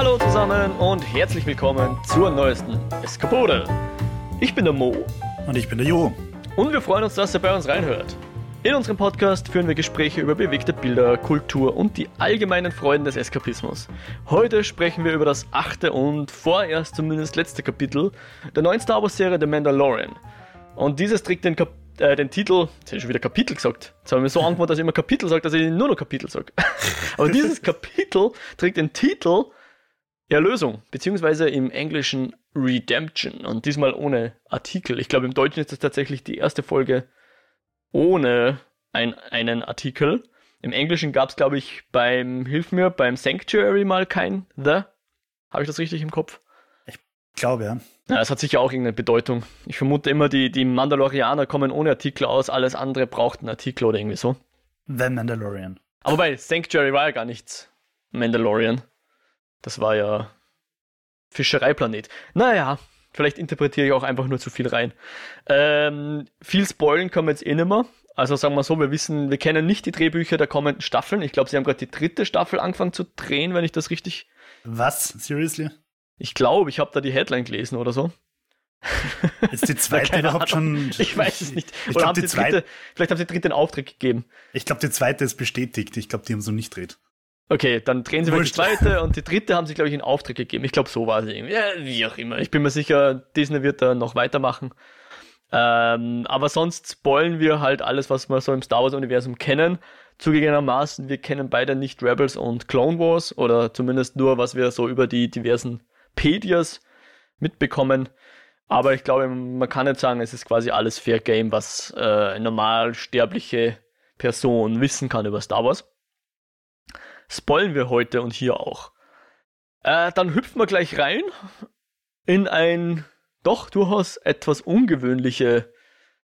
Hallo zusammen und herzlich willkommen zur neuesten Eskapode. Ich bin der Mo. Und ich bin der Jo. Und wir freuen uns, dass ihr bei uns reinhört. In unserem Podcast führen wir Gespräche über bewegte Bilder, Kultur und die allgemeinen Freuden des Eskapismus. Heute sprechen wir über das achte und vorerst zumindest letzte Kapitel der neuen Star Wars Serie The Mandalorian. Und dieses trägt den, Kap äh, den Titel, jetzt habe ich schon wieder Kapitel gesagt. Jetzt habe ich mir so angewohnt, dass ich immer Kapitel sage, dass ich nur noch Kapitel sage. Aber dieses Kapitel trägt den Titel Erlösung, beziehungsweise im Englischen Redemption und diesmal ohne Artikel. Ich glaube, im Deutschen ist das tatsächlich die erste Folge ohne ein, einen Artikel. Im Englischen gab es, glaube ich, beim, hilf mir, beim Sanctuary mal kein The. Habe ich das richtig im Kopf? Ich glaube, ja. Ja, es hat sicher auch irgendeine Bedeutung. Ich vermute immer, die, die Mandalorianer kommen ohne Artikel aus, alles andere braucht einen Artikel oder irgendwie so. The Mandalorian. Aber bei Sanctuary war ja gar nichts Mandalorian. Das war ja Fischereiplanet. Naja, vielleicht interpretiere ich auch einfach nur zu viel rein. Ähm, viel spoilen können wir jetzt eh nicht mehr. Also sagen wir so, wir wissen, wir kennen nicht die Drehbücher der kommenden Staffeln. Ich glaube, sie haben gerade die dritte Staffel angefangen zu drehen, wenn ich das richtig. Was? Seriously? Ich glaube, ich habe da die Headline gelesen oder so. Ist die zweite überhaupt schon. Ich weiß es nicht. Ich Oder glaub, die die zweite- dritte, vielleicht haben sie die dritte einen Auftrag gegeben. Ich glaube, die zweite ist bestätigt. Ich glaube, die haben so nicht dreht. Okay, dann drehen sie mal die zweite und die dritte haben sie, glaube ich, in Auftrag gegeben. Ich glaube, so war sie irgendwie. Ja, wie auch immer. Ich bin mir sicher, Disney wird da noch weitermachen. Ähm, aber sonst spoilen wir halt alles, was wir so im Star Wars-Universum kennen. Zugegebenermaßen, wir kennen beide nicht Rebels und Clone Wars oder zumindest nur, was wir so über die diversen Pedias mitbekommen. Aber ich glaube, man kann nicht sagen, es ist quasi alles Fair Game, was äh, eine normal sterbliche Person wissen kann über Star Wars spoilen wir heute und hier auch. Äh, dann hüpfen wir gleich rein in ein doch durchaus etwas ungewöhnliche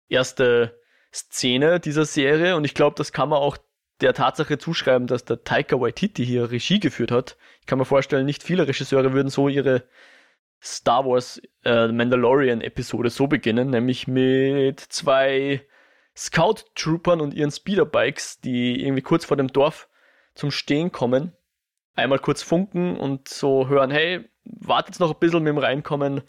erste Szene dieser Serie und ich glaube, das kann man auch der Tatsache zuschreiben, dass der Taika Waititi hier Regie geführt hat. Ich kann mir vorstellen, nicht viele Regisseure würden so ihre Star Wars äh, Mandalorian Episode so beginnen, nämlich mit zwei Scout Troopern und ihren Speederbikes, die irgendwie kurz vor dem Dorf zum Stehen kommen, einmal kurz funken und so hören, hey, wartet noch ein bisschen mit dem Reinkommen.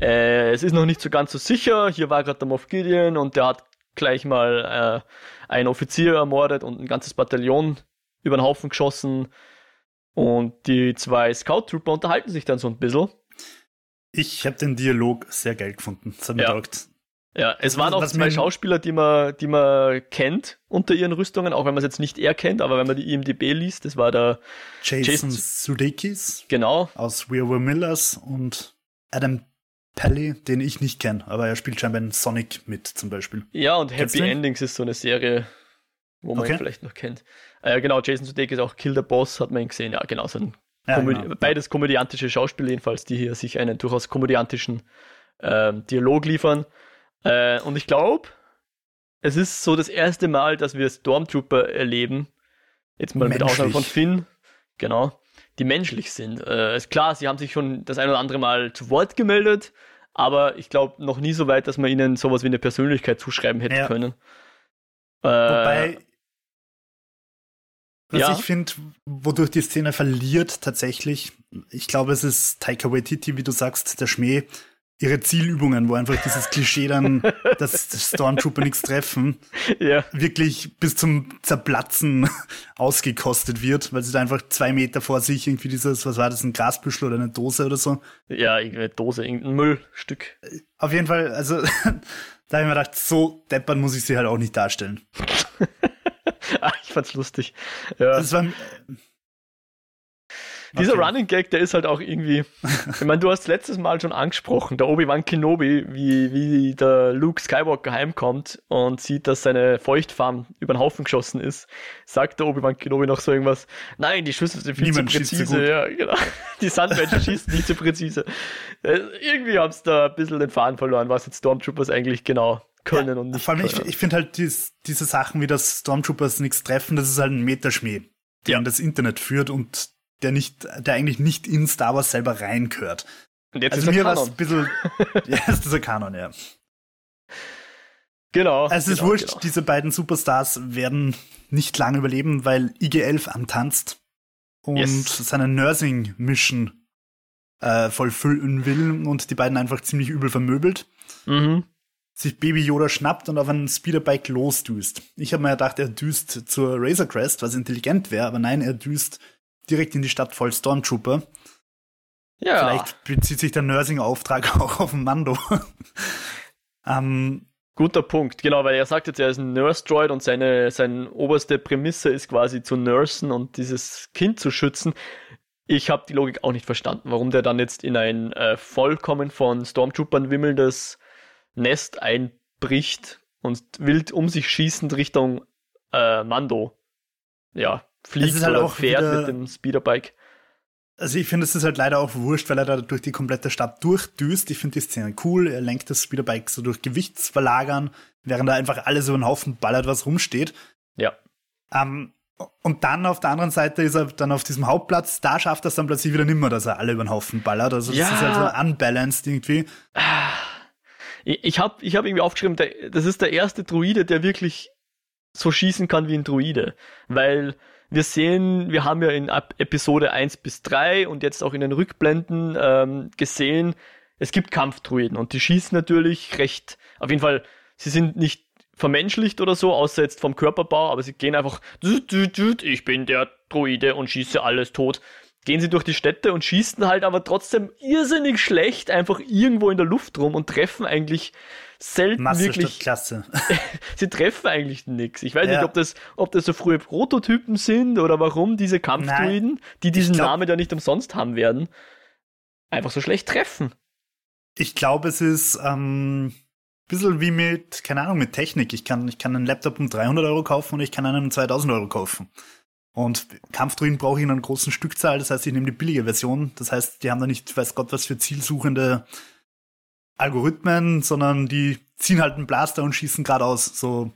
Äh, es ist noch nicht so ganz so sicher. Hier war gerade der Moff Gideon und der hat gleich mal äh, einen Offizier ermordet und ein ganzes Bataillon über den Haufen geschossen. Und die zwei Scout-Trooper unterhalten sich dann so ein bisschen. Ich habe den Dialog sehr geil gefunden. Das hat mir Ja. taugt. Ja, es waren Was- auch was zwei Schauspieler, die man, die man kennt unter ihren Rüstungen, auch wenn man es jetzt nicht erkennt, aber wenn man die IMDB liest, das war der, Jason, Jason- Sudeikis genau, aus We Were Millers und Adam Pelly, den ich nicht kenne, aber er spielt scheinbar in Sonic mit zum Beispiel. Ja, und Kennst Happy ihn? Endings ist so eine Serie, wo man ihn Okay. vielleicht noch kennt. Äh, genau, Jason Sudeikis auch Kill the Boss, hat man ihn gesehen. Ja, genau, so ein Ja, Komödie- genau. beides komödiantische Schauspieler jedenfalls, die hier sich einen durchaus komödiantischen ähm, Dialog liefern. Äh, und ich glaube, es ist so das erste Mal, dass wir Stormtrooper erleben. Jetzt mal mit Ausnahme von Menschlich. Finn, genau, die menschlich sind. Äh, ist klar, sie haben sich schon das ein oder andere Mal zu Wort gemeldet, aber ich glaube noch nie so weit, dass man ihnen sowas wie eine Persönlichkeit zuschreiben hätte Ja. können. Äh, Wobei, was ja. ich finde, wodurch die Szene verliert tatsächlich, ich glaube, es ist Taika Waititi, wie du sagst, der Schmäh, ihre Zielübungen, wo einfach dieses Klischee dann, dass Stormtrooper nichts treffen, ja, wirklich bis zum Zerplatzen ausgekostet wird, weil sie da einfach zwei Meter vor sich irgendwie dieses, was war das, ein Grasbüschel oder eine Dose oder so. ja, irgendeine Dose, irgendein Müllstück. Auf jeden Fall, also da habe ich mir gedacht, so deppern muss ich sie halt auch nicht darstellen. ah, ich fand's lustig. Ja. Das war, Dieser Okay. Running Gag, der ist halt auch irgendwie. ich meine, du hast letztes Mal schon angesprochen, der Obi-Wan Kenobi, wie, wie der Luke Skywalker heimkommt und sieht, dass seine Feuchtfarm über den Haufen geschossen ist, sagt der Obi-Wan Kenobi noch so irgendwas. Nein, die Schüsse sind viel Niemand zu so präzise. gut. ja, genau. Die Sandmenschen schießen nicht so präzise. Äh, irgendwie haben sie da ein bisschen den Faden verloren, was jetzt Stormtroopers eigentlich genau können und nicht Vor allem, ich, können. ich finde halt dies, diese Sachen wie das Stormtroopers nichts treffen, das ist halt ein Meterschmäh, der Ja. in das Internet führt und der nicht, der eigentlich nicht in Star Wars selber reinkört. und jetzt Also ist mir war es ein bisschen, ja, ist dieser Kanon, ja. Genau. Also es ist genau, wurscht, genau. diese beiden Superstars werden nicht lange überleben, weil IG-11 antanzt und yes. seine Nursing-Mission äh, vollfüllen will und die beiden einfach ziemlich übel vermöbelt. Mhm. Sich Baby Yoda schnappt und auf ein Speederbike losdüst. Ich habe mir gedacht, er düst zur Razor Crest, was intelligent wäre, aber nein, er düst direkt in die Stadt voll Stormtrooper. Ja. Vielleicht bezieht sich der Nursing-Auftrag auch auf Mando. ähm, Guter Punkt, genau, weil er sagt jetzt, er ist ein Nurse-Droid und seine, seine oberste Prämisse ist quasi zu nursen und dieses Kind zu schützen. Ich habe die Logik auch nicht verstanden, warum der dann jetzt in ein äh, vollkommen von Stormtroopern wimmelndes Nest einbricht und wild um sich schießend Richtung äh, Mando ja, fliegt halt oder fährt mit dem Speederbike. Also ich finde, es ist halt leider auch wurscht, weil er da durch die komplette Stadt durchdüst. Ich finde die Szene cool. Er lenkt das Speederbike so durch Gewichtsverlagern, während da einfach alles über den Haufen ballert, was rumsteht. Ja. Ähm, und dann auf der anderen Seite ist er dann auf diesem Hauptplatz, da schafft er es dann plötzlich wieder nimmer, dass er alle über den Haufen ballert. Also das ja. ist halt so unbalanced irgendwie. Ich habe ich hab irgendwie aufgeschrieben, das ist der erste Druide, der wirklich so schießen kann wie ein Druide. Weil wir sehen, wir haben ja in Episode 1 bis 3 und jetzt auch in den Rückblenden ähm, gesehen, es gibt Kampfdruiden und die schießen natürlich recht, auf jeden Fall, sie sind nicht vermenschlicht oder so, außer jetzt vom Körperbau, aber sie gehen einfach, ich bin der Druide und schieße alles tot. Gehen sie durch die Städte und schießen halt aber trotzdem irrsinnig schlecht einfach irgendwo in der Luft rum und treffen eigentlich selten Masse wirklich. Klasse. sie treffen eigentlich nichts. Ich weiß ja. nicht, ob das, ob das so frühe Prototypen sind oder warum diese Kampfdruiden, die diesen glaub, Namen ja nicht umsonst haben werden, einfach so schlecht treffen. Ich glaube, es ist ähm, ein bisschen wie mit, keine Ahnung, mit Technik. Ich kann, ich kann einen Laptop um 300 Euro kaufen und ich kann einen um 2000 Euro kaufen. Und Kampfdruiden brauche ich in einer großen Stückzahl, das heißt, ich nehme die billige Version. Das heißt, die haben da nicht, weiß Gott, was für zielsuchende Algorithmen, sondern die ziehen halt einen Blaster und schießen geradeaus. So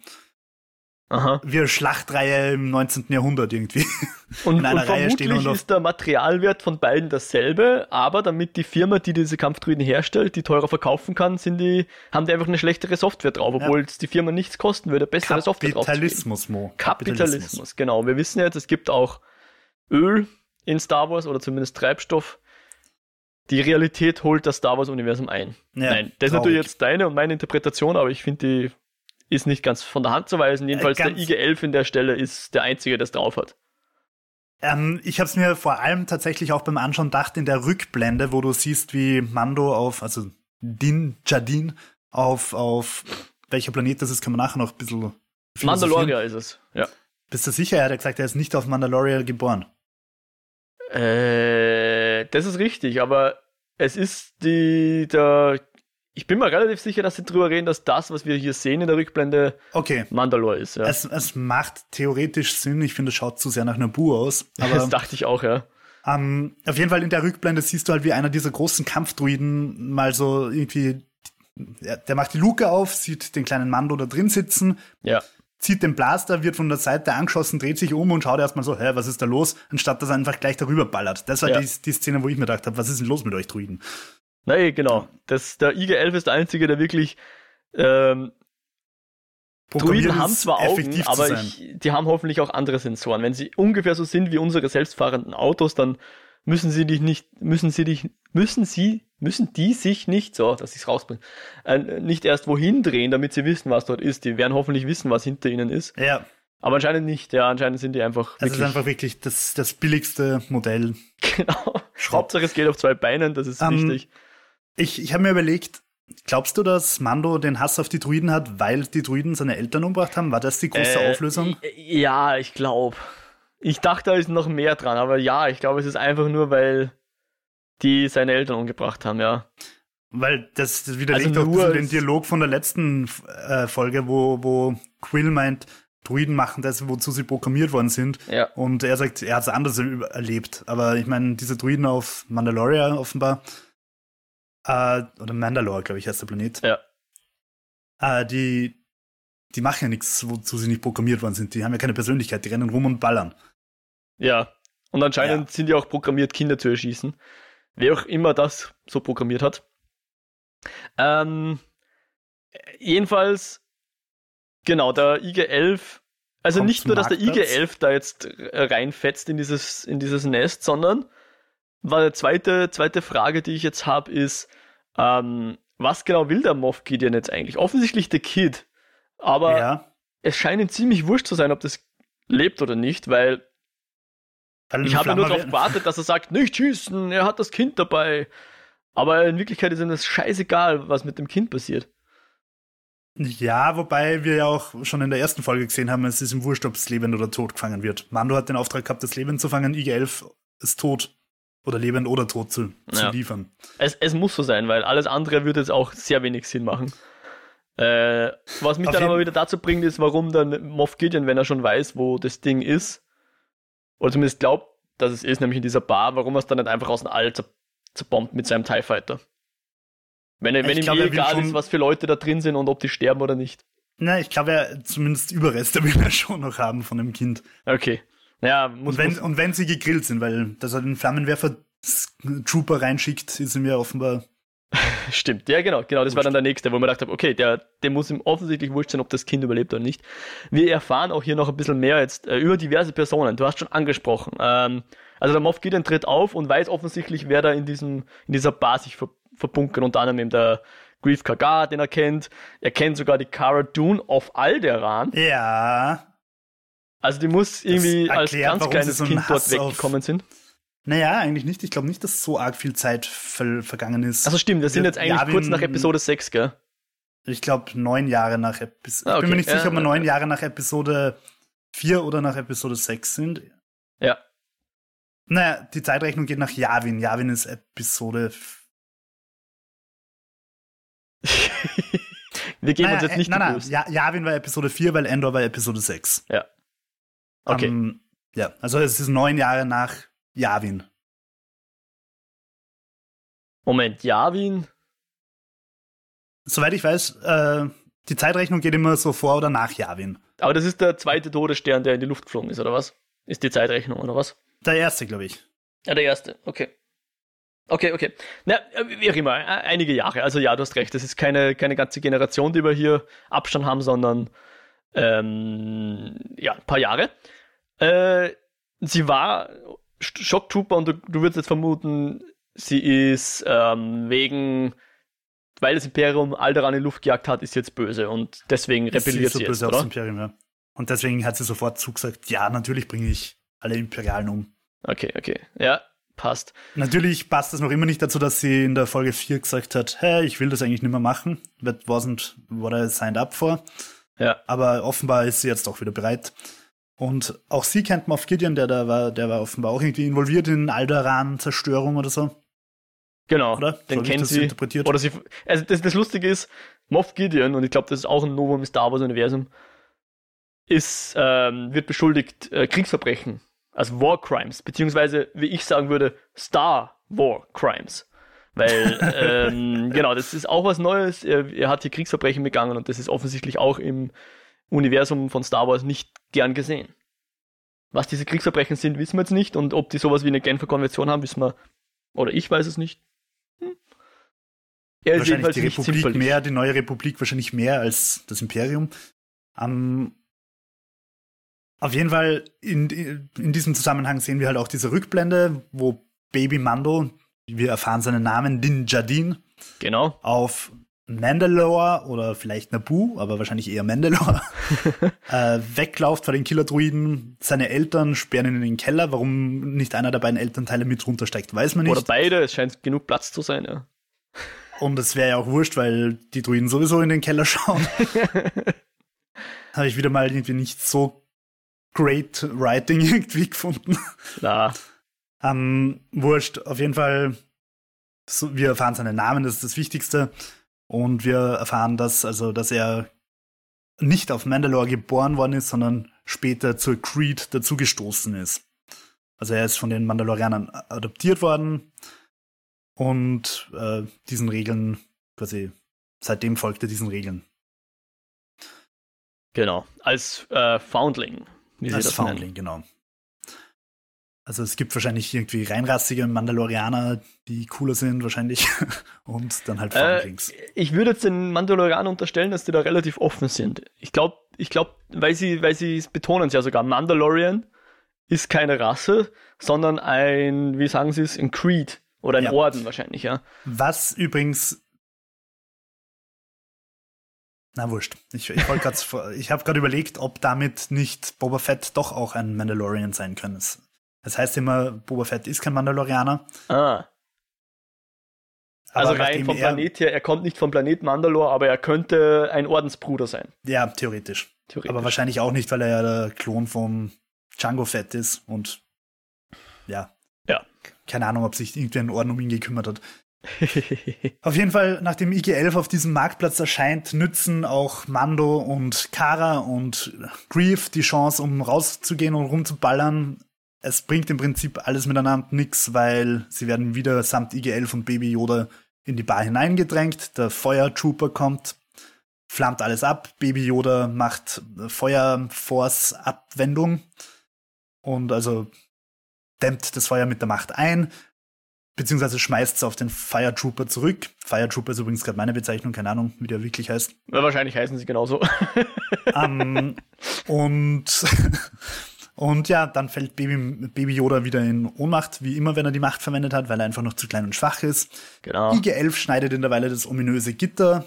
Aha. wie eine Schlachtreihe im 19. Jahrhundert irgendwie. Und, In einer und Reihe vermutlich ist der Materialwert von beiden dasselbe, aber damit die Firma, die diese Kampfdruiden herstellt, die teurer verkaufen kann, sind die, haben die einfach eine schlechtere Software drauf, obwohl ja. es die Firma nichts kosten würde, bessere Software drauf Kapitalismus, Mo. Kapitalismus, Kapitalismus, genau. Wir wissen jetzt, es gibt auch Öl in Star Wars oder zumindest Treibstoff, die Realität holt das Star Wars-Universum ein. Ja, Nein, das ist natürlich jetzt deine und meine Interpretation, aber ich finde, die ist nicht ganz von der Hand zu weisen. Jedenfalls äh, der IG-11 in der Stelle ist der einzige, der es drauf hat. Ähm, ich habe es mir vor allem tatsächlich auch beim Anschauen gedacht in der Rückblende, wo du siehst, wie Mando auf, also Din Jadin auf, auf welcher Planet das ist, kann man nachher noch ein bisschen. Mandalorian ist es, ja. Bist du sicher? Er hat gesagt, er ist nicht auf Mandalorian geboren. Äh, das ist richtig, aber es ist die, der, ich bin mir relativ sicher, dass sie drüber reden, dass das, was wir hier sehen in der Rückblende, okay. Mandalore ist. Ja. Es, es macht theoretisch Sinn. Ich finde, es schaut zu sehr nach Nabu aus. Aber, das dachte ich auch, ja. Um, auf jeden Fall in der Rückblende siehst du halt, wie einer dieser großen Kampfdruiden mal so irgendwie, der macht die Luke auf, sieht den kleinen Mando da drin sitzen. Ja zieht den Blaster, wird von der Seite angeschossen, dreht sich um und schaut erstmal so, hä, was ist da los? Anstatt dass er einfach gleich darüber ballert. Das war ja. die, die, Szene, wo ich mir gedacht habe, was ist denn los mit euch Druiden? Nein, genau. Das, der IG-11 ist der einzige, der wirklich ähm, Druiden haben zwar Augen, aber ich, die haben hoffentlich auch andere Sensoren. Wenn sie ungefähr so sind wie unsere selbstfahrenden Autos, dann müssen sie dich nicht, müssen sie dich, müssen sie, müssen die sich nicht, so, dass ich es rausbringe, äh, nicht erst wohin drehen, damit sie wissen, was dort ist. Die werden hoffentlich wissen, was hinter ihnen ist. Ja. Aber anscheinend nicht, ja, anscheinend sind die einfach. Es ist einfach wirklich das, das billigste Modell. Genau. Hauptsache es geht auf zwei Beinen, das ist um, ähm, wichtig. Ich, ich habe mir überlegt, glaubst du, dass Mando den Hass auf die Druiden hat, weil die Druiden seine Eltern umgebracht haben? War das die große äh, Auflösung? Ja, ich glaube. Ich dachte, da ist noch mehr dran, aber ja, ich glaube, es ist einfach nur, weil die seine Eltern umgebracht haben, ja. Weil das, das widerlegt also auch den Dialog von der letzten äh, Folge, wo, wo Quill meint, Druiden machen das, wozu sie programmiert worden sind. Ja. Und er sagt, er hat es anders erlebt. Aber ich meine, diese Druiden auf Mandalorian offenbar, äh, oder Mandalore, glaube ich, heißt der Planet. Ja. Äh, die, die machen ja nichts, wozu sie nicht programmiert worden sind. Die haben ja keine Persönlichkeit, die rennen rum und ballern. Ja. Und anscheinend ja. sind die auch programmiert, Kinder zu erschießen. Wer auch immer das so programmiert hat. Ähm, jedenfalls, genau, der IG-11 Also nicht nur, dass der IG-11 da jetzt reinfetzt in dieses, in dieses Nest, sondern war die zweite, zweite Frage, die ich jetzt habe, ist, ähm, was genau will der Moff Gideon jetzt eigentlich? Offensichtlich der Kid, aber ja. es scheint ihm ziemlich wurscht zu sein, ob das lebt oder nicht, weil, weil ich habe nur darauf gewartet, dass er sagt, nicht schießen, er hat das Kind dabei. Aber in Wirklichkeit ist ihm das scheißegal, was mit dem Kind passiert. Ja, wobei wir ja auch schon in der ersten Folge gesehen haben, es ist ihm wurscht, ob es lebend oder tot gefangen wird. Mando hat den Auftrag gehabt, das Lebend zu fangen, IG-11 ist tot. Oder lebend oder tot zu, zu ja. liefern. Es, es muss so sein, weil alles andere würde jetzt auch sehr wenig Sinn machen. Äh, was mich Auf dann aber wieder dazu bringt, ist, warum dann Moff Gideon, wenn er schon weiß, wo das Ding ist, oder zumindest glaubt, dass es ist, nämlich in dieser Bar, warum er es dann nicht einfach aus dem All zerbombt mit seinem TIE Fighter. Wenn, wenn ihm glaub, eh egal ist, was für Leute da drin sind und ob die sterben oder nicht. Na, ich glaube, er zumindest Überreste will er schon noch haben von dem Kind. Okay. Ja, muss, und, wenn, muss. und wenn sie gegrillt sind, weil dass er den Flammenwerfer Trooper reinschickt, ist ihm ja offenbar. Stimmt, ja, genau, genau, das wurscht. war dann der nächste, wo man gedacht habe, okay, der, dem muss ihm offensichtlich wurscht sein, ob das Kind überlebt oder nicht. Wir erfahren auch hier noch ein bisschen mehr jetzt äh, über diverse Personen. Du hast schon angesprochen. Ähm, also der Moff Gideon tritt auf und weiß offensichtlich, wer da in diesem, in dieser Bar sich ver verbunkert, unter anderem eben der Grief Kagar, den er kennt. Er kennt sogar die Cara Dune of Alderan. Ja. Also die muss irgendwie erklärt, als ganz kleines so Kind dort weggekommen sind. Naja, eigentlich nicht. Ich glaube nicht, dass so arg viel Zeit ver vergangen ist. Also stimmt, wir sind jetzt eigentlich Yavin, kurz nach Episode 6, gell? Ich glaube neun Jahre nach Episode. Ah, okay. Ich bin mir nicht sicher, ob wir neun Jahre nach Episode 4 oder nach Episode 6 sind. Ja. Naja, die Zeitrechnung geht nach Yavin. Yavin ist Episode. wir geben naja, uns jetzt nicht äh, nein, nein, ja, Yavin war Episode 4, weil Endor war Episode 6. Ja. Okay. Um, ähm, ja, also es ist neun Jahre nach Yavin. Moment, Yavin? Soweit ich weiß, äh, die Zeitrechnung geht immer so vor oder nach Yavin. Aber das ist der zweite Todesstern, der in die Luft geflogen ist, oder was? Ist die Zeitrechnung, oder was? Der erste, glaube ich. Ja, der erste, okay. Okay, okay. Na, wie auch immer, e-, einige Jahre. Also ja, du hast recht, das ist keine, keine ganze Generation, die wir hier Abstand haben, sondern ähm, ja, ein paar Jahre. Äh, sie war Schocktrooper und du, du würdest jetzt vermuten, sie ist ähm, wegen, weil das Imperium Alderan in die Luft gejagt hat, ist jetzt böse und deswegen rebelliert sie, so jetzt, oder? Imperium, ja. Und deswegen hat sie sofort zugesagt, ja, natürlich bringe ich alle Imperialen um. Okay, okay. Ja, passt. Natürlich passt das noch immer nicht dazu, dass sie in der Folge 4 gesagt hat, hey, ich will das eigentlich nicht mehr machen. That wasn't what I signed up for. Ja. Aber offenbar ist sie jetzt auch wieder bereit. Und auch sie kennt Moff Gideon, der da war, der war offenbar auch irgendwie involviert in Alderan-Zerstörung oder so. Genau, oder? den kennt sie. Interpretiert? Oder sie. Also das, das Lustige ist, Moff Gideon, und ich glaube, das ist auch ein Novum im Star Wars-Universum, ist, ähm, wird beschuldigt, äh, Kriegsverbrechen also War Crimes, beziehungsweise, wie ich sagen würde, Star War Crimes. Weil, ähm, genau, das ist auch was Neues. Er, er, hat hier Kriegsverbrechen begangen und das ist offensichtlich auch im Universum von Star Wars nicht gern gesehen. Was diese Kriegsverbrechen sind, wissen wir jetzt nicht und ob die sowas wie eine Genfer Konvention haben, wissen wir, oder ich weiß es nicht. Hm. Er ist wahrscheinlich die Republik zimperlich. mehr, die neue Republik wahrscheinlich mehr als das Imperium. Um, auf jeden Fall, in, in diesem Zusammenhang sehen wir halt auch diese Rückblende, wo Baby Mando, wir erfahren seinen Namen, Din Djarin, genau. auf Mandalore oder vielleicht Naboo, aber wahrscheinlich eher Mandalore, äh, weglauft vor den Killer-Druiden. Seine Eltern sperren ihn in den Keller. Warum nicht einer der beiden Elternteile mit runtersteigt, weiß man nicht. Oder beide, es scheint genug Platz zu sein, ja. Und es wäre ja auch wurscht, weil die Druiden sowieso in den Keller schauen. Habe ich wieder mal irgendwie nicht so Great Writing irgendwie gefunden. Na. ähm, wurscht, auf jeden Fall, so, wir erfahren seinen Namen, das ist das Wichtigste. Und wir erfahren, dass, also, dass er nicht auf Mandalore geboren worden ist, sondern später zur Creed dazugestoßen ist. Also er ist von den Mandalorianern adoptiert worden und äh, diesen Regeln quasi seitdem folgte diesen Regeln. Genau, als äh, Foundling wie Als Foundling, genau. Also es gibt wahrscheinlich irgendwie reinrassige Mandalorianer, die cooler sind wahrscheinlich. Und dann halt. Äh, ich würde jetzt den Mandalorianern unterstellen, dass die da relativ offen sind. Ich glaube, ich glaube, weil sie, weil sie betonen es ja sogar, Mandalorian ist keine Rasse, sondern ein, wie sagen sie es, ein Creed oder ein Ja. Orden wahrscheinlich, ja. Was übrigens. Na wurscht. Ich, ich ich habe gerade überlegt, ob damit nicht Boba Fett doch auch ein Mandalorian sein könnte. Das heißt immer, Boba Fett ist kein Mandalorianer. Ah. Also aber rein nachdem vom er- Planet her, er kommt nicht vom Planet Mandalore, aber er könnte ein Ordensbruder sein. Ja, theoretisch. Theoretisch. Aber wahrscheinlich auch nicht, weil er ja der Klon vom Django Fett ist und ja. Ja. Keine Ahnung, ob sich irgendwie ein Orden um ihn gekümmert hat. Auf jeden Fall, nachdem IG-11 auf diesem Marktplatz erscheint, nützen auch Mando und Kara und Grief die Chance, um rauszugehen und rumzuballern. Es bringt im Prinzip alles miteinander nix, weil sie werden wieder samt IG-11 und Baby Yoda in die Bar hineingedrängt. Der Feuertrooper kommt, flammt alles ab. Baby Yoda macht Feuerforce-Abwendung und also dämmt das Feuer mit der Macht ein beziehungsweise schmeißt es auf den Fire Trooper zurück. Fire Trooper ist übrigens gerade meine Bezeichnung, keine Ahnung, wie der wirklich heißt. Ja, wahrscheinlich heißen sie genauso. ähm, und, und ja, dann fällt Baby, Baby Yoda wieder in Ohnmacht, wie immer, wenn er die Macht verwendet hat, weil er einfach noch zu klein und schwach ist. genau. IG-11 schneidet in der Weile das ominöse Gitter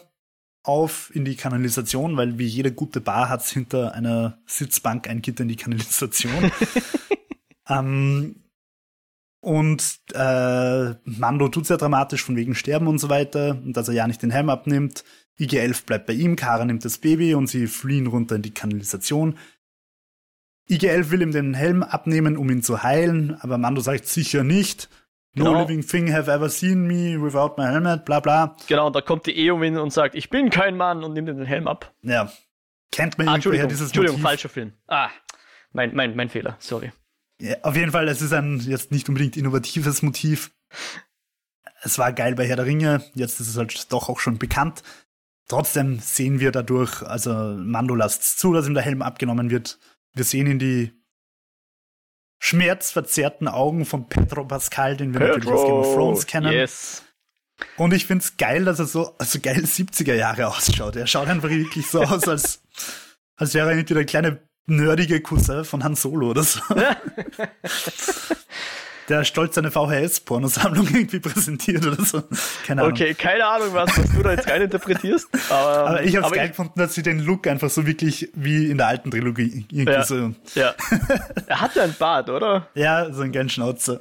auf in die Kanalisation, weil wie jede gute Bar hat hinter einer Sitzbank ein Gitter in die Kanalisation. ähm, und äh, Mando tut sehr dramatisch von wegen Sterben und so weiter und dass er ja nicht den Helm abnimmt. IG-11 bleibt bei ihm, Kara nimmt das Baby und sie fliehen runter in die Kanalisation. IG-11 will ihm den Helm abnehmen, um ihn zu heilen, aber Mando sagt sicher nicht. No Genau. living thing have ever seen me without my helmet, bla bla. Genau, und da kommt die Eowyn und sagt, ich bin kein Mann und nimmt ihm den Helm ab. Ja. Kennt man Ah, Entschuldigung, dieses Entschuldigung, Motiv? falscher Film. Ah, mein, mein, mein Fehler, sorry. Ja, auf jeden Fall, es ist ein jetzt nicht unbedingt innovatives Motiv. Es war geil bei Herr der Ringe, jetzt ist es halt doch auch schon bekannt. Trotzdem sehen wir dadurch, also Mando lasst zu, dass ihm der Helm abgenommen wird. Wir sehen in die schmerzverzerrten Augen von Pedro Pascal, den wir natürlich aus Game of Thrones kennen. Yes. Und ich find's geil, dass er so, also geil 70er Jahre ausschaut. Er schaut einfach wirklich so aus, als, als wäre er irgendwie der kleine nerdige Cousin von Han Solo oder so. Der stolz seine VHS-Pornosammlung irgendwie präsentiert oder so. Keine Ahnung. Okay, keine Ahnung, was, was du da jetzt reininterpretierst. Aber, Aber ich hab's aber geil gefunden, dass sie den Look einfach so wirklich wie in der alten Trilogie irgendwie Ja. so, Ja. Er hat ja ein Bart, oder? ja, so einen geilen Schnauzer.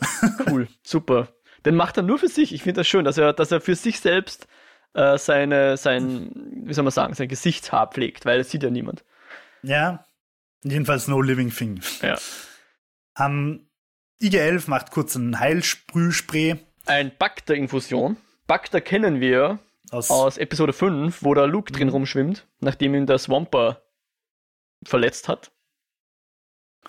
Cool, super. Den macht er nur für sich. Ich finde das schön, dass er, dass er für sich selbst äh, seine, sein, wie soll man sagen, sein Gesichtshaar pflegt, weil das sieht ja niemand. ja, jedenfalls no living thing. Ja. Ähm, IG-11 macht kurz ein Heilsprühspray Ein Bacter-Infusion. Bacter kennen wir aus, aus Episode 5, wo der Luke drin rumschwimmt, nachdem ihn der Swamper verletzt hat.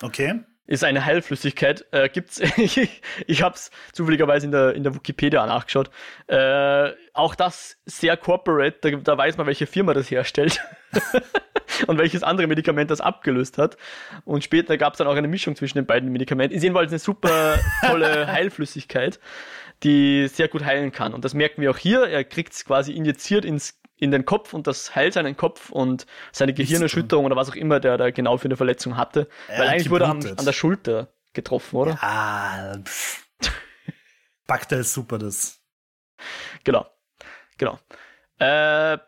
okay. Ist eine Heilflüssigkeit. Äh, gibt's, ich, ich hab's zufälligerweise in der, in der Wikipedia nachgeschaut. Äh, auch das sehr corporate, da, da weiß man, welche Firma das herstellt. und welches andere Medikament das abgelöst hat. Und später gab es dann auch eine Mischung zwischen den beiden Medikamenten. Ist jedenfalls eine super tolle Heilflüssigkeit, die sehr gut heilen kann. Und das merken wir auch hier. Er kriegt es quasi injiziert ins, in den Kopf und das heilt seinen Kopf und seine Gehirnerschütterung oder was auch immer der da genau für eine Verletzung hatte. Er Weil eigentlich wurde er geblutet. an der Schulter getroffen, oder? Ah, pff. Bakter ist super, das. Genau. Genau. Äh,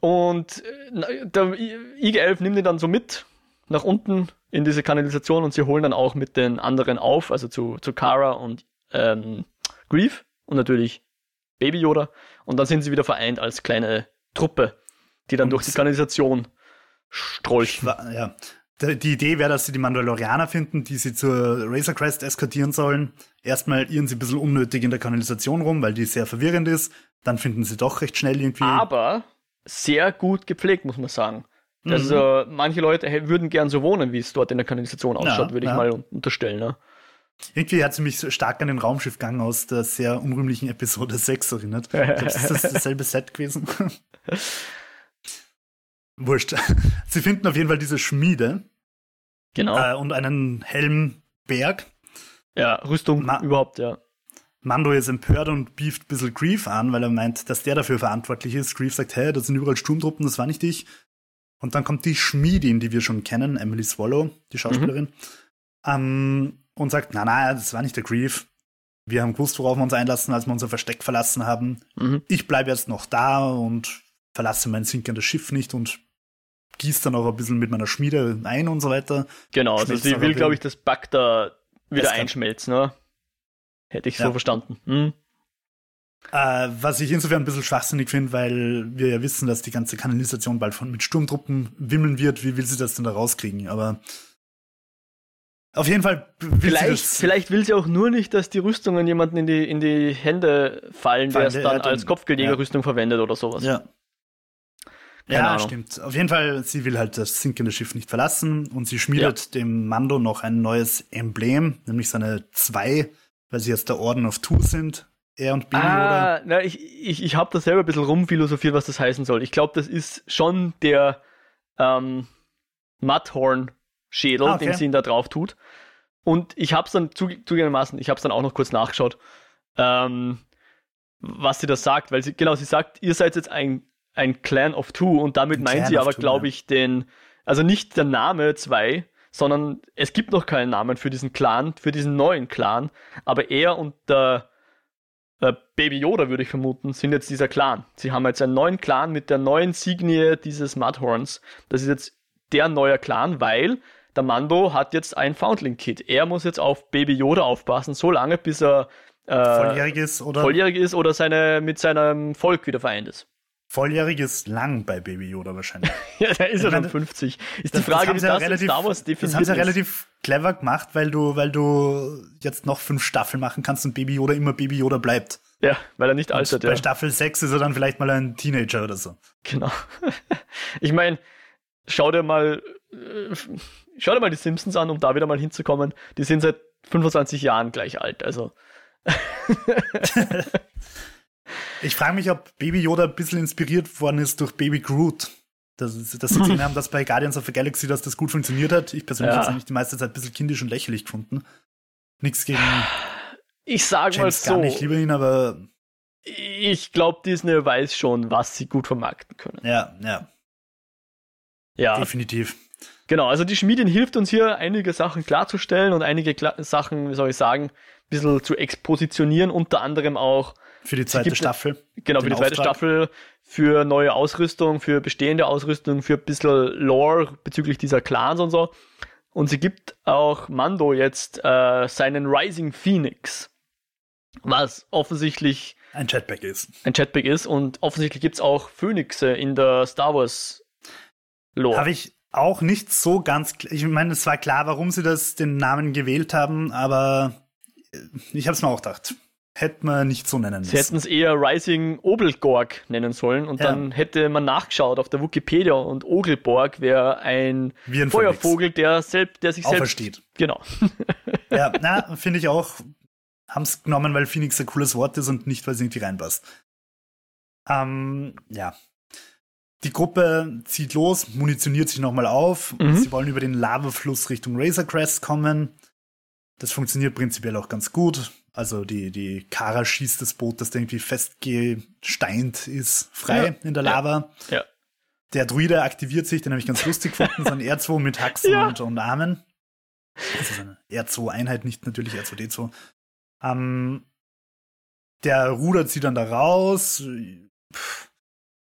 und äh, der IG-11 nimmt ihn dann so mit nach unten in diese Kanalisation und sie holen dann auch mit den anderen auf, also zu, zu Kara und ähm, Grief und natürlich Baby Yoda. Und dann sind sie wieder vereint als kleine Truppe, die dann Und durch die Kanalisation strolchen. Ja. Die die Idee wäre, dass sie die Mandalorianer finden, die sie zur Razor Crest eskortieren sollen. Erstmal irren sie ein bisschen unnötig in der Kanalisation rum, weil die sehr verwirrend ist. Dann finden sie doch recht schnell irgendwie. Aber sehr gut gepflegt, muss man sagen. Mhm. Also manche Leute würden gern so wohnen, wie es dort in der Kanalisation ausschaut, Ja, würde ich ja. mal un- unterstellen. Ne? Irgendwie hat sie mich so stark an den Raumschiffgang aus der sehr unrühmlichen Episode 6 erinnert. Ich glaub, ist das dasselbe Set gewesen? Wurscht. Sie finden auf jeden Fall diese Schmiede Genau. äh, und einen Helmberg. ja, Rüstung Ma- überhaupt, ja. Mando ist empört und beeft ein bisschen Grief an, weil er meint, dass der dafür verantwortlich ist. Grief sagt, hä, das sind überall Sturmtruppen, das war nicht ich. Und dann kommt die Schmiedin, die wir schon kennen, Emily Swallow, die Schauspielerin, mhm. ähm, und sagt, na, na, das war nicht der Grief. Wir haben gewusst, worauf wir uns einlassen, als wir unser Versteck verlassen haben. Mhm. Ich bleibe jetzt noch da und verlasse mein sinkendes Schiff nicht und gieße dann auch ein bisschen mit meiner Schmiede ein und so weiter. Genau, also sie will, glaube ich, das Back da wieder einschmelzen, ne? Hätte ich so ja. verstanden. Hm. Äh, was ich insofern ein bisschen schwachsinnig finde, weil wir ja wissen, dass die ganze Kanalisation bald von mit Sturmtruppen wimmeln wird. Wie will sie das denn da rauskriegen? Aber auf jeden Fall will vielleicht, sie vielleicht will sie auch nur nicht, dass die Rüstungen jemanden in die, in die Hände fallen, der es dann als Kopfgeldjägerrüstung ja. verwendet oder sowas. Ja. Keine ja, Ahnung. stimmt. Auf jeden Fall, sie will halt das sinkende Schiff nicht verlassen und sie schmiedet ja. dem Mando noch ein neues Emblem, nämlich seine zwei, weil sie jetzt der Orden of Two sind. Er und Baby ah, Na, ich ich, ich habe da selber ein bisschen rumphilosophiert, was das heißen soll. Ich glaube, das ist schon der ähm, Mudhorn-Schädel, ah, okay. den sie ihn da drauf tut. Und ich habe es dann zugegebenermaßen, ich habe es dann auch noch kurz nachgeschaut, ähm, was sie da sagt, weil sie, genau, sie sagt, ihr seid jetzt ein ein Clan of Two und damit meint sie aber, glaube ich, den, also nicht der Name zwei, sondern es gibt noch keinen Namen für diesen Clan, für diesen neuen Clan, aber er und der äh, Baby Yoda, würde ich vermuten, sind jetzt dieser Clan. Sie haben jetzt einen neuen Clan mit der neuen Signie dieses Mudhorns. Das ist jetzt der neue Clan, weil der Mando hat jetzt ein Foundling-Kit. Er muss jetzt auf Baby Yoda aufpassen, so lange, bis er äh, volljährig ist oder volljährig ist oder seine, mit seinem Volk wieder vereint ist. Volljährig ist lang bei Baby Yoda wahrscheinlich. ja, da ist er dann 50. Ist das, die Frage, wie das relativ, Star Wars definiert Das haben sie ja relativ clever gemacht, weil du, weil du jetzt noch fünf Staffeln machen kannst und Baby Yoda immer Baby Yoda bleibt. Ja, weil er nicht altert, ja. Bei Staffel 6 ist er dann vielleicht mal ein Teenager oder so. Genau. ich meine, schau dir mal, äh, schau dir mal die Simpsons an, um da wieder mal hinzukommen. Die sind seit 25 Jahren gleich alt, also. Ich frage mich, ob Baby Yoda ein bisschen inspiriert worden ist durch Baby Groot. Dass, dass sie gesehen haben, dass bei Guardians of the Galaxy dass das gut funktioniert hat. Ich persönlich ja. habe es eigentlich die meiste Zeit ein bisschen kindisch und lächerlich gefunden. Nichts gegen. Ich sage mal so. Gar nicht, lieber ihn, aber. Ich glaube, Disney weiß schon, was sie gut vermarkten können. Ja, ja. Ja. Definitiv. Genau, also die Schmiedin hilft uns hier, einige Sachen klarzustellen und einige Kla Sachen, wie soll ich sagen, ein bisschen zu expositionieren, unter anderem auch für die zweite Staffel. Genau, für die zweite Auftrag. Staffel, für neue Ausrüstung, für bestehende Ausrüstung, für ein bisschen Lore bezüglich dieser Clans und so. Und sie gibt auch Mando jetzt äh, seinen Rising Phoenix, was offensichtlich ein Jetpack ist. Ein Jetpack ist und offensichtlich gibt es auch Phönixe in der Star Wars Lore. Habe ich auch nicht so ganz, ich meine, es war klar, warum sie das den Namen gewählt haben, aber ich habe es mir auch gedacht hätte man nicht so nennen müssen. Sie hätten es eher Rising Obelgorg nennen sollen und ja. dann hätte man nachgeschaut auf der Wikipedia und Ogelborg wäre ein, ein Feuervogel, der, selbst, der sich selbst... Versteht. Genau. ja, na, finde ich auch, haben es genommen, weil Phoenix ein cooles Wort ist und nicht, weil es irgendwie reinpasst. Ähm, ja. Die Gruppe zieht los, munitioniert sich nochmal auf. Mhm. Sie wollen über den Lavafluss Richtung Razor Crest kommen. Das funktioniert prinzipiell auch ganz gut. Also die, die Kara schießt das Boot, das irgendwie festgesteint ist, frei ja, in der Lava. Ja, ja. Der Druide aktiviert sich, den habe ich ganz lustig gefunden, so ein R2 mit Haxen ja. und, und Armen. Das ist eine R2-Einheit, nicht natürlich R2D2. Ähm, der rudert sie dann da raus.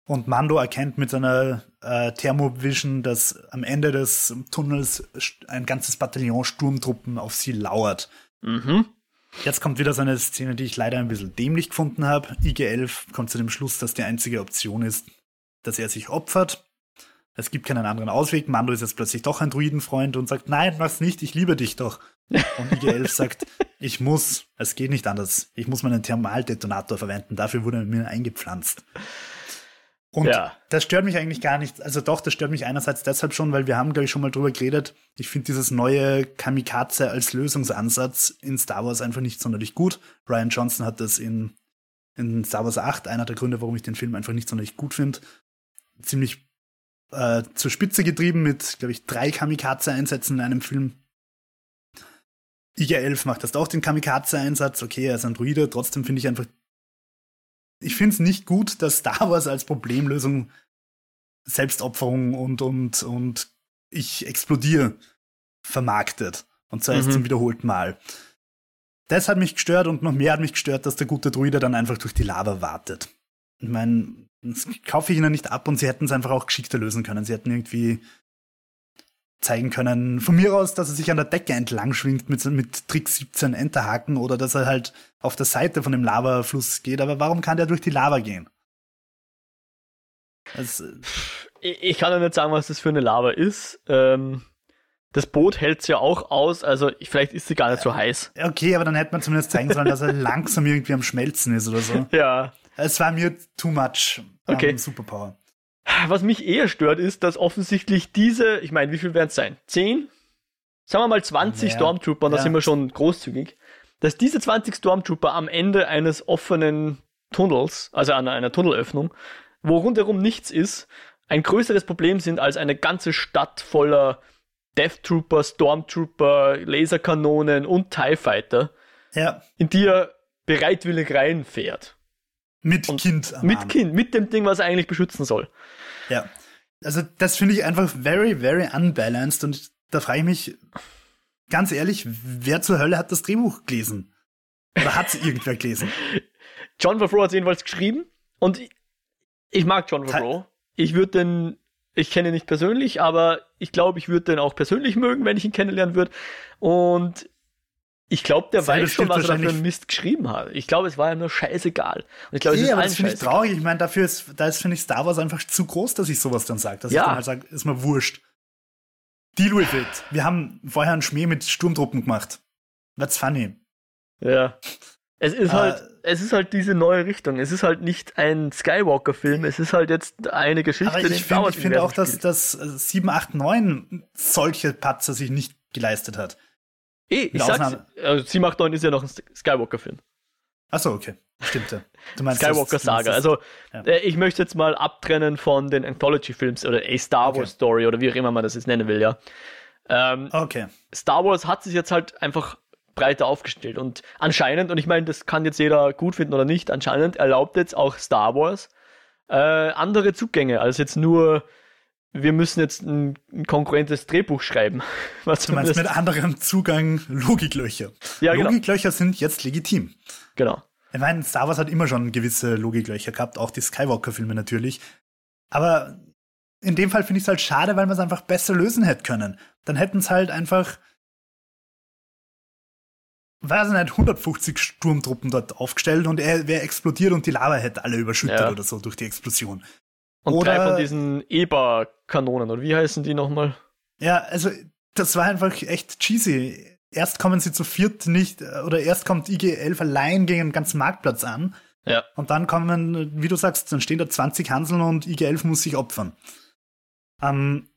Und Mando erkennt mit seiner äh, Thermovision, dass am Ende des Tunnels ein ganzes Bataillon Sturmtruppen auf sie lauert. Mhm. Jetzt kommt wieder so eine Szene, die ich leider ein bisschen dämlich gefunden habe. IG-11 kommt zu dem Schluss, dass die einzige Option ist, dass er sich opfert. Es gibt keinen anderen Ausweg. Mando ist jetzt plötzlich doch ein Druidenfreund und sagt, nein, mach's nicht, ich liebe dich doch. Und IG-11 sagt, ich muss, es geht nicht anders. Ich muss meinen Thermaldetonator verwenden. Dafür wurde er mir eingepflanzt. Und ja. das stört mich eigentlich gar nicht. Also doch, das stört mich einerseits deshalb schon, weil wir haben, glaube ich, schon mal drüber geredet. Ich finde dieses neue Kamikaze als Lösungsansatz in Star Wars einfach nicht sonderlich gut. Ryan Johnson hat das in, in Star Wars 8, einer der Gründe, warum ich den Film einfach nicht sonderlich gut finde, ziemlich äh, zur Spitze getrieben mit, glaube ich, drei Kamikaze-Einsätzen in einem Film. IG-11 macht das auch den Kamikaze-Einsatz. Okay, er ist ein Druide. Trotzdem finde ich einfach ich finde es nicht gut, dass Star Wars als Problemlösung Selbstopferung und, und, und ich explodiere vermarktet. Und zwar erst mhm. zum wiederholten Mal. Das hat mich gestört und noch mehr hat mich gestört, dass der gute Druide dann einfach durch die Lava wartet. Ich meine, das kaufe ich ihnen nicht ab und sie hätten es einfach auch geschickter lösen können. Sie hätten irgendwie zeigen können, von mir aus, dass er sich an der Decke entlang schwingt mit, mit Trick 17 Enterhaken oder dass er halt auf der Seite von dem Lavafluss geht. Aber warum kann der durch die Lava gehen? Das, ich kann ja nicht sagen, was das für eine Lava ist. Ähm, das Boot hält es ja auch aus, also vielleicht ist sie gar nicht so heiß. Okay, aber dann hätte man zumindest zeigen sollen, dass er langsam irgendwie am Schmelzen ist oder so. Ja. Es war mir too much okay. Superpower. Was mich eher stört, ist, dass offensichtlich diese, ich meine, wie viel werden es sein? Zehn? Sagen wir mal 20 ja. Stormtrooper, da sind wir schon großzügig. Dass diese 20 Stormtrooper am Ende eines offenen Tunnels, also an einer Tunnelöffnung, wo rundherum nichts ist, ein größeres Problem sind als eine ganze Stadt voller Death Trooper, Stormtrooper, Laserkanonen und TIE Fighter, ja. in die er bereitwillig reinfährt. Mit und Kind. Mit Arm. Kind, mit dem Ding, was er eigentlich beschützen soll. Ja. Also, das finde ich einfach very, very unbalanced und da frage ich mich ganz ehrlich, wer zur Hölle hat das Drehbuch gelesen? Oder hat es irgendwer gelesen? John Favreau hat es jedenfalls geschrieben und ich mag John Favreau. Ich würde den, ich kenne ihn nicht persönlich, aber ich glaube, ich würde den auch persönlich mögen, wenn ich ihn kennenlernen würde. Und ich glaube, der Sei weiß schon, was er für einen Mist geschrieben hat. Ich glaube, es war ihm nur scheißegal. Und ich glaube, nee, es ist aber das finde ich traurig. Ich meine, dafür ist, da ist, finde ich, Star Wars einfach zu groß, dass ich sowas dann sage. Dass ja. ich dann halt sage, ist mir wurscht. Deal with it. Wir haben vorher einen Schmäh mit Sturmtruppen gemacht. That's funny. Ja. Es ist halt, äh, es ist halt diese neue Richtung. Es ist halt nicht ein Skywalker-Film, es ist halt jetzt eine Geschichte. Aber ich finde find auch, dass, dass 7, 8, 9 solche Patzer sich nicht geleistet hat. Eh, ich sag's, also 7, 8, 9 ist ja noch ein Skywalker-Film. Achso, okay. Stimmt ja. Du meinst Skywalker Saga. Also, ja. äh, ich möchte jetzt mal abtrennen von den Anthology-Films oder a Star Wars okay. Story oder wie auch immer man das jetzt nennen will, ja. Ähm, okay. Star Wars hat sich jetzt halt einfach breiter aufgestellt. Und anscheinend, und ich meine, das kann jetzt jeder gut finden oder nicht, anscheinend erlaubt jetzt auch Star Wars äh, andere Zugänge als jetzt nur, wir müssen jetzt ein, ein konkurrentes Drehbuch schreiben. Was du meinst mit anderem Zugang Logiklöcher. Ja, genau. Logiklöcher sind jetzt legitim. Genau. Ich meine, Star Wars hat immer schon gewisse Logiklöcher gehabt, auch die Skywalker-Filme natürlich. Aber in dem Fall finde ich es halt schade, weil man es einfach besser lösen hätte können. Dann hätten es halt einfach weiß nicht, 150 Sturmtruppen dort aufgestellt und er wäre explodiert und die Lava hätte alle überschüttet ja. oder so durch die Explosion. Und oder, drei von diesen Eber-Kanonen, oder wie heißen die nochmal? Ja, also das war einfach echt cheesy. Erst kommen sie zu viert nicht, oder erst kommt IG-11 allein gegen den ganzen Marktplatz an. Ja. Und dann kommen, wie du sagst, dann stehen da 20 Hanseln und IG-11 muss sich opfern. Ähm,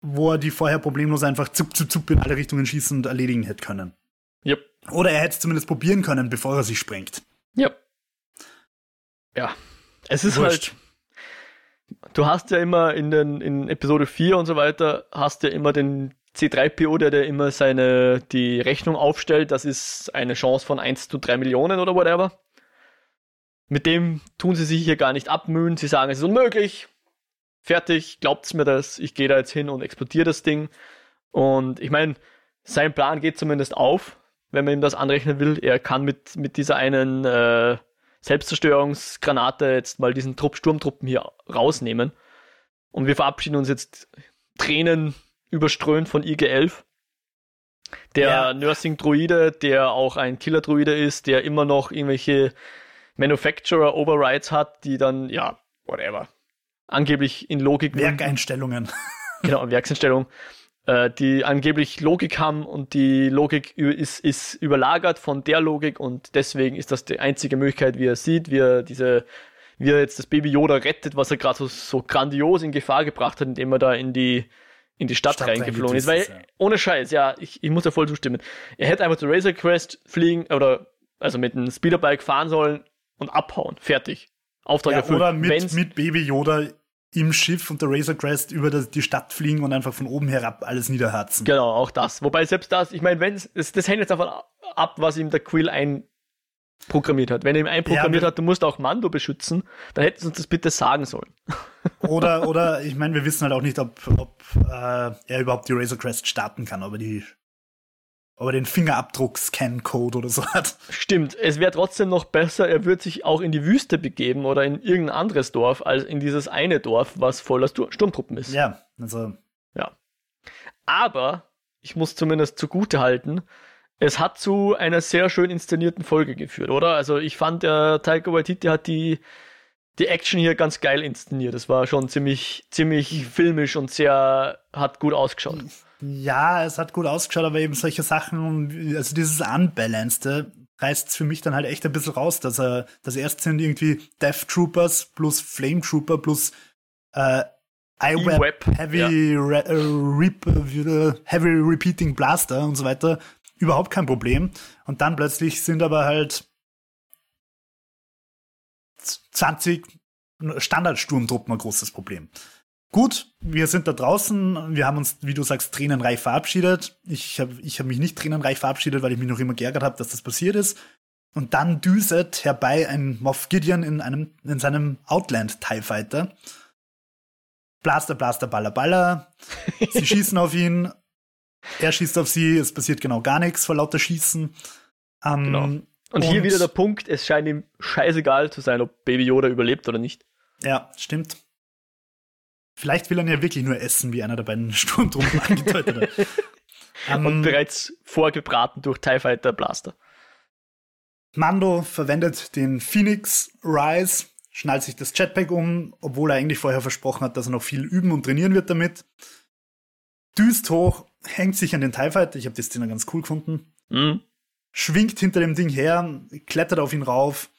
wo er die vorher problemlos einfach zup, zup, zup in alle Richtungen schießen und erledigen hätte können. Yep. Oder er hätte es zumindest probieren können, bevor er sich sprengt. Ja. Ja. Es ist Wurscht. halt. Du hast ja immer in den in Episode 4 und so weiter, hast ja immer den C3PO, der, der immer seine die Rechnung aufstellt. Das ist eine Chance von 1 zu 3 Millionen oder whatever. Mit dem tun sie sich hier gar nicht abmühen. Sie sagen, es ist unmöglich. Fertig, glaubt's mir das. Ich gehe da jetzt hin und explodiere das Ding. Und ich meine, sein Plan geht zumindest auf wenn man ihm das anrechnen will. Er kann mit, mit dieser einen äh, Selbstzerstörungsgranate jetzt mal diesen Trupp, Sturmtruppen hier rausnehmen. Und wir verabschieden uns jetzt Tränen überströmt von IG-11. Der ja. Nursing-Druide, der auch ein Killer-Druide ist, der immer noch irgendwelche Manufacturer-Overrides hat, die dann, ja, whatever, angeblich in Logik. Werkeinstellungen. Genau, Werkseinstellungen äh, die angeblich Logik haben und die Logik ist, ist überlagert von der Logik und deswegen ist das die einzige Möglichkeit, wie er sieht, wie er diese, wie er jetzt das Baby Yoda rettet, was er gerade so, so grandios in Gefahr gebracht hat, indem er da in die in die Stadt, Stadt reingeflogen ist. Weil, ja. ohne Scheiß, ja, ich, ich muss ja voll zustimmen. Er hätte einfach zu Razor Quest fliegen oder also mit einem Speederbike fahren sollen und abhauen. Fertig. Auftrag ja, erfüllt. Oder mit, mit Baby Yoda im Schiff und der Razor Crest über die Stadt fliegen und einfach von oben herab alles niederherzen. Genau, auch das. Wobei selbst das, ich meine, wenn das, das hängt jetzt davon ab, was ihm der Quill programmiert hat. Wenn er ihm einprogrammiert ja, hat, du musst auch Mando beschützen, dann hätten sie uns das bitte sagen sollen. Oder, oder ich meine, wir wissen halt auch nicht, ob, ob äh, er überhaupt die Razor Crest starten kann, ob er die ob er den Fingerabdruck-Scan-Code oder so hat. Stimmt, es wäre trotzdem noch besser, er würde sich auch in die Wüste begeben oder in irgendein anderes Dorf, als in dieses eine Dorf, was voller Sturmtruppen ist. Ja, also. Ja. Aber, ich muss zumindest zugute halten, es hat zu einer sehr schön inszenierten Folge geführt, oder? Also ich fand, der Taika Waititi hat die, die Action hier ganz geil inszeniert. Es war schon ziemlich, ziemlich filmisch und sehr, hat gut ausgeschaut. Ja, es hat gut ausgeschaut, aber eben solche Sachen, also dieses Unbalanced, reißt es für mich dann halt echt ein bisschen raus, dass er, dass erst sind irgendwie Death Troopers plus Flame Trooper plus äh, iWeb, Heavy, ja. Re, äh, äh, Heavy Repeating Blaster und so weiter überhaupt kein Problem. Und dann plötzlich sind aber halt 20 Standardsturmtruppen ein großes Problem. Gut, wir sind da draußen, wir haben uns, wie du sagst, tränenreich verabschiedet. Ich habe ich hab mich nicht tränenreich verabschiedet, weil ich mich noch immer geärgert habe, dass das passiert ist. Und dann düset herbei ein Moff Gideon in, einem, in seinem Outland TIE Fighter. Blaster, Blaster, Baller, Baller. Sie schießen auf ihn er schießt auf sie, es passiert genau gar nichts vor lauter Schießen. Ähm, genau. Und, und hier wieder der Punkt, es scheint ihm scheißegal zu sein, ob Baby Yoda überlebt oder nicht. Ja, stimmt. Vielleicht will er ja wirklich nur essen, wie einer der beiden Sturmtruppen angedeutet hat. um, und ähm, bereits vorgebraten durch TIE Fighter Blaster. Mando verwendet den Phoenix Rise, schnallt sich das Jetpack um, obwohl er eigentlich vorher versprochen hat, dass er noch viel üben und trainieren wird damit. Düst hoch hängt sich an den TIE Fighter, ich habe die Szene ganz cool gefunden, mhm. schwingt hinter dem Ding her, klettert auf ihn rauf,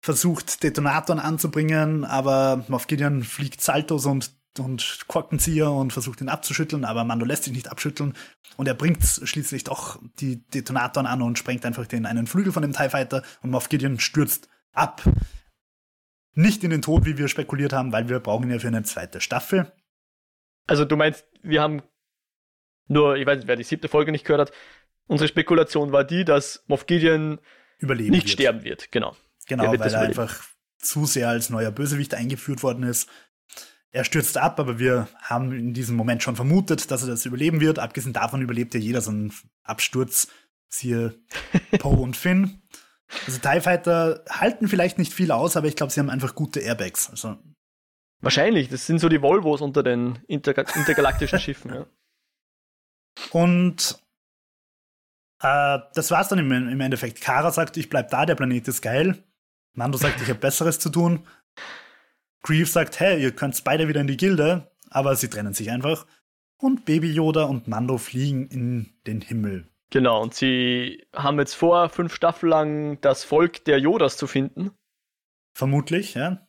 versucht Detonatoren anzubringen, aber Moff Gideon fliegt Saltos und, und Korkenzieher und versucht ihn abzuschütteln, aber Mando lässt sich nicht abschütteln und er bringt schließlich doch die Detonatoren an und sprengt einfach den einen Flügel von dem TIE Fighter und Moff Gideon stürzt ab. Nicht in den Tod, wie wir spekuliert haben, weil wir brauchen ihn ja für eine zweite Staffel. Also du meinst, wir haben nur, ich weiß nicht, wer die siebte Folge nicht gehört hat, unsere Spekulation war die, dass Moff Gideon Überleben nicht wird. sterben wird. Genau. Genau, weil er einfach zu sehr als neuer Bösewicht eingeführt worden ist. Er stürzt ab, aber wir haben in diesem Moment schon vermutet, dass er das überleben wird. Abgesehen davon überlebt ja jeder so einen Absturz. Siehe Poe und Finn. Also TIE Fighter halten vielleicht nicht viel aus, aber ich glaube, sie haben einfach gute Airbags. Also Wahrscheinlich, das sind so die Volvos unter den interga intergalaktischen Schiffen. Ja. Und äh, das war's dann im, im Endeffekt. Kara sagt, ich bleib da, der Planet ist geil. Mando sagt, ich habe Besseres zu tun. Grief sagt, hey, ihr könnt beide wieder in die Gilde, aber sie trennen sich einfach. Und Baby Yoda und Mando fliegen in den Himmel. Genau, und sie haben jetzt vor, fünf Staffeln lang das Volk der Yodas zu finden. Vermutlich, ja.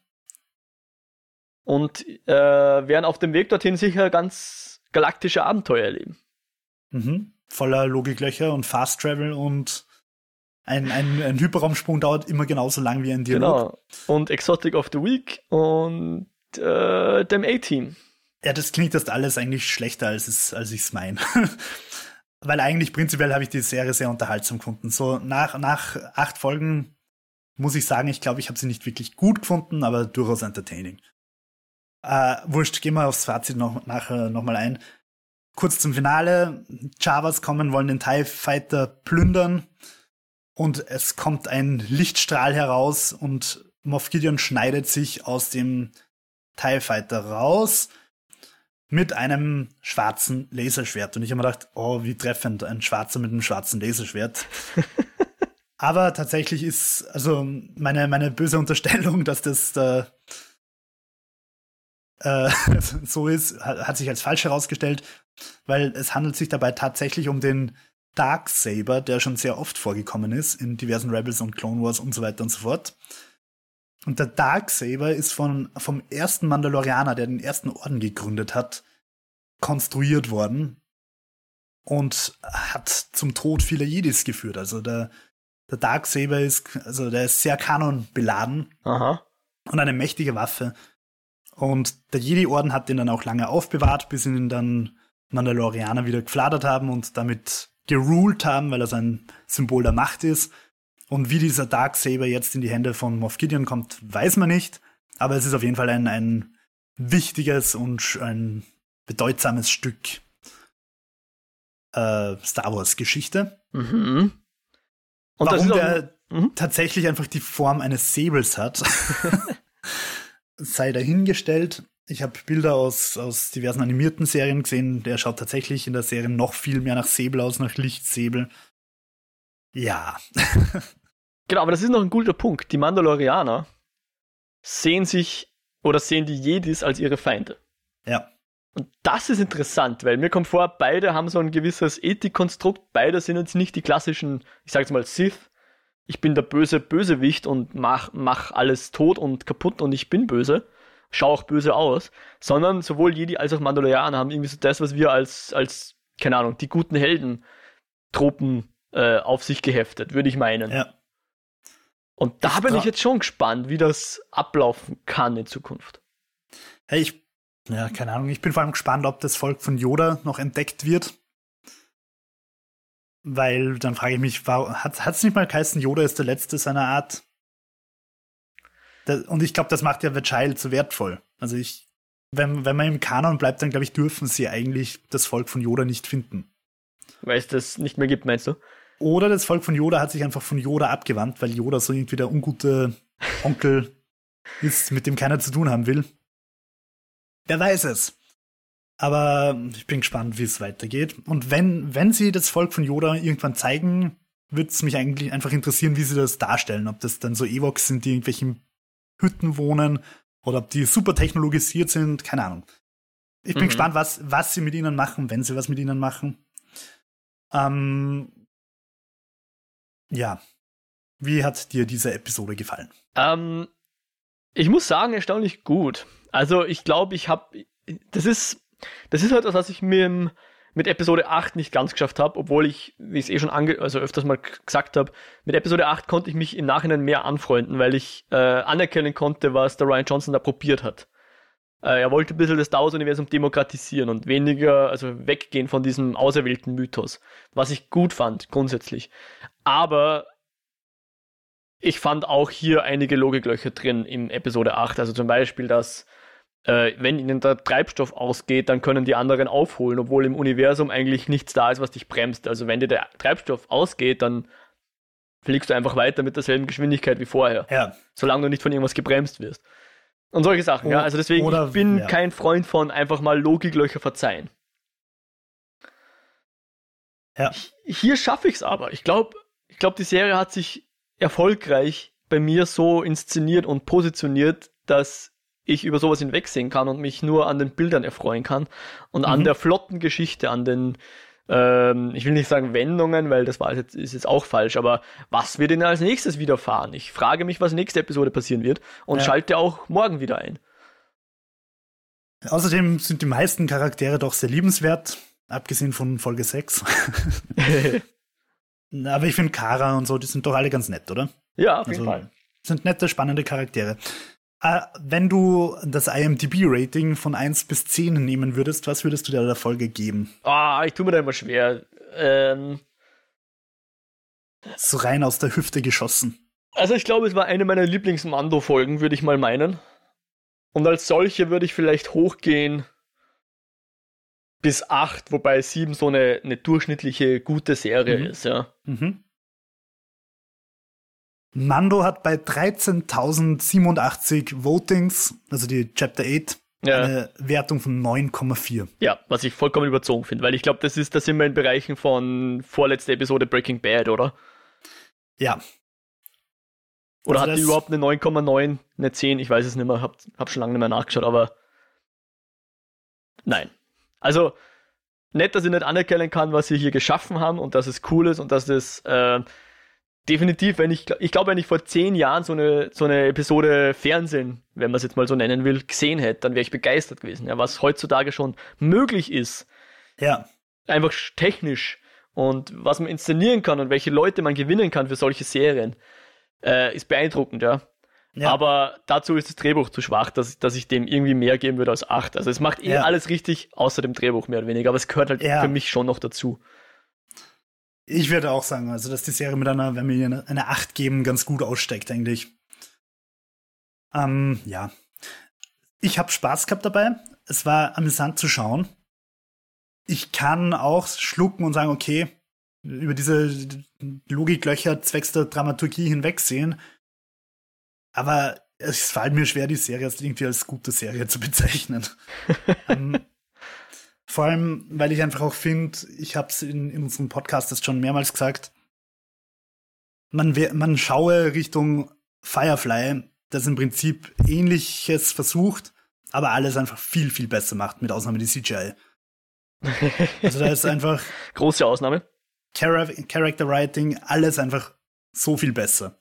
Und äh, werden auf dem Weg dorthin sicher ganz galaktische Abenteuer erleben. Mhm. Voller Logiklöcher und Fast Travel und ein, ein, ein Hyperraumsprung dauert immer genauso lang wie ein Dialog. Genau. Und Exotic of the Week und äh, dem A-Team. Ja, das klingt das alles eigentlich schlechter, als, es, als ich es meine. Weil eigentlich prinzipiell habe ich die Serie sehr unterhaltsam gefunden. So nach, nach acht Folgen muss ich sagen, ich glaube, ich habe sie nicht wirklich gut gefunden, aber durchaus entertaining. Äh, wurscht, gehen wir aufs Fazit noch, nachher nochmal ein. Kurz zum Finale. Javas kommen, wollen den TIE Fighter plündern. Und es kommt ein Lichtstrahl heraus und Moff Gideon schneidet sich aus dem TIE Fighter raus mit einem schwarzen Laserschwert. Und ich habe mir gedacht, oh, wie treffend, ein Schwarzer mit einem schwarzen Laserschwert. Aber tatsächlich ist, also meine, meine böse Unterstellung, dass das der, äh, so ist, hat sich als falsch herausgestellt weil es handelt sich dabei tatsächlich um den Dark Saber, der schon sehr oft vorgekommen ist in diversen Rebels und Clone Wars und so weiter und so fort. Und der Dark Saber ist von, vom ersten Mandalorianer, der den ersten Orden gegründet hat, konstruiert worden und hat zum Tod vieler Jedis geführt. Also der, der Dark Saber ist, also der ist sehr kanonbeladen Aha. und eine mächtige Waffe. Und der Jedi-Orden hat den dann auch lange aufbewahrt, bis ihn dann Mandalorianer wieder gefladert haben und damit geruled haben, weil so ein Symbol der Macht ist. Und wie dieser Darksaber jetzt in die Hände von Moff Gideon kommt, weiß man nicht. Aber es ist auf jeden Fall ein, ein wichtiges und ein bedeutsames Stück äh, Star Wars Geschichte. Mhm. Und Warum der mhm. tatsächlich einfach die Form eines Säbels hat, sei dahingestellt. Ich habe Bilder aus, aus diversen animierten Serien gesehen. Der schaut tatsächlich in der Serie noch viel mehr nach Säbel aus, nach Lichtsäbel. Ja. genau, aber das ist noch ein guter Punkt. Die Mandalorianer sehen sich oder sehen die Jedis als ihre Feinde. Ja. Und das ist interessant, weil mir kommt vor, beide haben so ein gewisses Ethikkonstrukt, beide sind jetzt nicht die klassischen, ich sag's mal, Sith. Ich bin der böse Bösewicht und mach, mach alles tot und kaputt und ich bin böse, schau auch böse aus, sondern sowohl Jedi als auch Mandalorianer haben irgendwie so das, was wir als, als keine Ahnung, die guten Helden Tropen äh, auf sich geheftet, würde ich meinen. Ja. Und da bin ich jetzt schon gespannt, wie das ablaufen kann in Zukunft. Hey, ich ja, keine Ahnung. Ich bin vor allem gespannt, ob das Volk von Yoda noch entdeckt wird. Weil dann frage ich mich, hat es nicht mal geheißen, Yoda ist der Letzte seiner Art? Und ich glaube, das macht ja The Child so wertvoll. Also ich, wenn, wenn man im Kanon bleibt, dann glaube ich, dürfen sie eigentlich das Volk von Yoda nicht finden. Weil es das nicht mehr gibt, meinst du? Oder das Volk von Yoda hat sich einfach von Yoda abgewandt, weil Yoda so irgendwie der ungute Onkel ist, mit dem keiner zu tun haben will. Wer weiß es. Aber ich bin gespannt, wie es weitergeht. Und wenn, wenn sie das Volk von Yoda irgendwann zeigen, würde es mich eigentlich einfach interessieren, wie sie das darstellen. Ob das dann so Evox sind, die irgendwelchen Hütten wohnen oder ob die super technologisiert sind, keine Ahnung. Ich bin mhm. gespannt, was, was sie mit ihnen machen, wenn sie was mit ihnen machen. Ähm, ja. Wie hat dir diese Episode gefallen? Ähm, ich muss sagen, erstaunlich gut. Also ich glaube, ich habe, das ist, das ist halt was, was ich mir mit Episode 8 nicht ganz geschafft habe, obwohl ich, wie ich es eh schon ange also öfters mal gesagt habe, mit Episode 8 konnte ich mich im Nachhinein mehr anfreunden, weil ich äh, anerkennen konnte, was der Ryan Johnson da probiert hat. Äh, er wollte ein bisschen das Star Wars-Universum demokratisieren und weniger, also weggehen von diesem auserwählten Mythos, was ich gut fand, grundsätzlich. Aber ich fand auch hier einige Logiklöcher drin im Episode 8. Also zum Beispiel, dass äh, wenn ihnen der Treibstoff ausgeht, dann können die anderen aufholen, obwohl im Universum eigentlich nichts da ist, was dich bremst. Also wenn dir der Treibstoff ausgeht, dann fliegst du einfach weiter mit derselben Geschwindigkeit wie vorher. Ja. Solange du nicht von irgendwas gebremst wirst. Und solche Sachen, o ja. Also deswegen, oder, ich bin ja. kein Freund von einfach mal Logiklöcher verzeihen. Ja. Hier schaffe ich es aber. Ich glaube, ich glaube, die Serie hat sich erfolgreich bei mir so inszeniert und positioniert, dass ich über sowas hinwegsehen kann und mich nur an den Bildern erfreuen kann und mhm. an der flotten Geschichte, an den, ähm, ich will nicht sagen Wendungen, weil das war jetzt, ist jetzt auch falsch, aber was wird denn als nächstes widerfahren? Ich frage mich, was nächste Episode passieren wird und ja. schalte auch morgen wieder ein. Außerdem sind die meisten Charaktere doch sehr liebenswert, abgesehen von Folge 6. aber ich finde Kara und so, die sind doch alle ganz nett, oder? Ja, auf jeden also, Fall. Sind nette, spannende Charaktere. Äh, wenn du das IMDb-Rating von 1 bis 10 nehmen würdest, was würdest du der Folge geben? Ah, ich tue mir da immer schwer. Ähm, so rein aus der Hüfte geschossen. Also ich glaube, es war eine meiner Lieblings-Mando-Folgen, würde ich mal meinen. Und als solche würde ich vielleicht hochgehen bis 8, wobei 7 so eine, eine durchschnittliche gute Serie mhm. ist, ja. Mhm. Mando hat bei 13.087 Votings, also die Chapter 8, ja. eine Wertung von 9,4. Ja, was ich vollkommen überzogen finde, weil ich glaube, das ist, da sind wir in Bereichen von vorletzter Episode Breaking Bad, oder? Ja. Oder also hat die überhaupt eine 9,9, eine 10? Ich weiß es nicht mehr, hab, hab schon lange nicht mehr nachgeschaut, aber nein. Also, nett, dass ich nicht anerkennen kann, was sie hier geschaffen haben und dass es cool ist und dass es äh, definitiv, wenn ich, ich glaube, wenn ich vor zehn Jahren so eine, so eine Episode Fernsehen, wenn man es jetzt mal so nennen will, gesehen hätte, dann wäre ich begeistert gewesen. Ja, was heutzutage schon möglich ist. Ja. Einfach technisch und was man inszenieren kann und welche Leute man gewinnen kann für solche Serien, äh, ist beeindruckend, ja. ja. Aber dazu ist das Drehbuch zu schwach, dass, dass ich dem irgendwie mehr geben würde als acht. Also es macht eh ja. alles richtig, außer dem Drehbuch mehr oder weniger, aber es gehört halt ja. für mich schon noch dazu. Ich würde auch sagen, also dass die Serie mit einer, wenn wir eine, eine 8 geben, ganz gut aussteckt, eigentlich. Ähm, ja. Ich habe Spaß gehabt dabei. Es war amüsant zu schauen. Ich kann auch schlucken und sagen, okay, über diese Logiklöcher zwecks der Dramaturgie hinwegsehen. Aber es fällt mir schwer, die Serie als irgendwie als gute Serie zu bezeichnen. ähm, vor allem, weil ich einfach auch finde, ich habe es in, in unserem Podcast das schon mehrmals gesagt, man, man schaue Richtung Firefly, das im Prinzip ähnliches versucht, aber alles einfach viel, viel besser macht, mit Ausnahme die CGI. Also da ist einfach. Große Ausnahme. Char Character Writing, alles einfach so viel besser.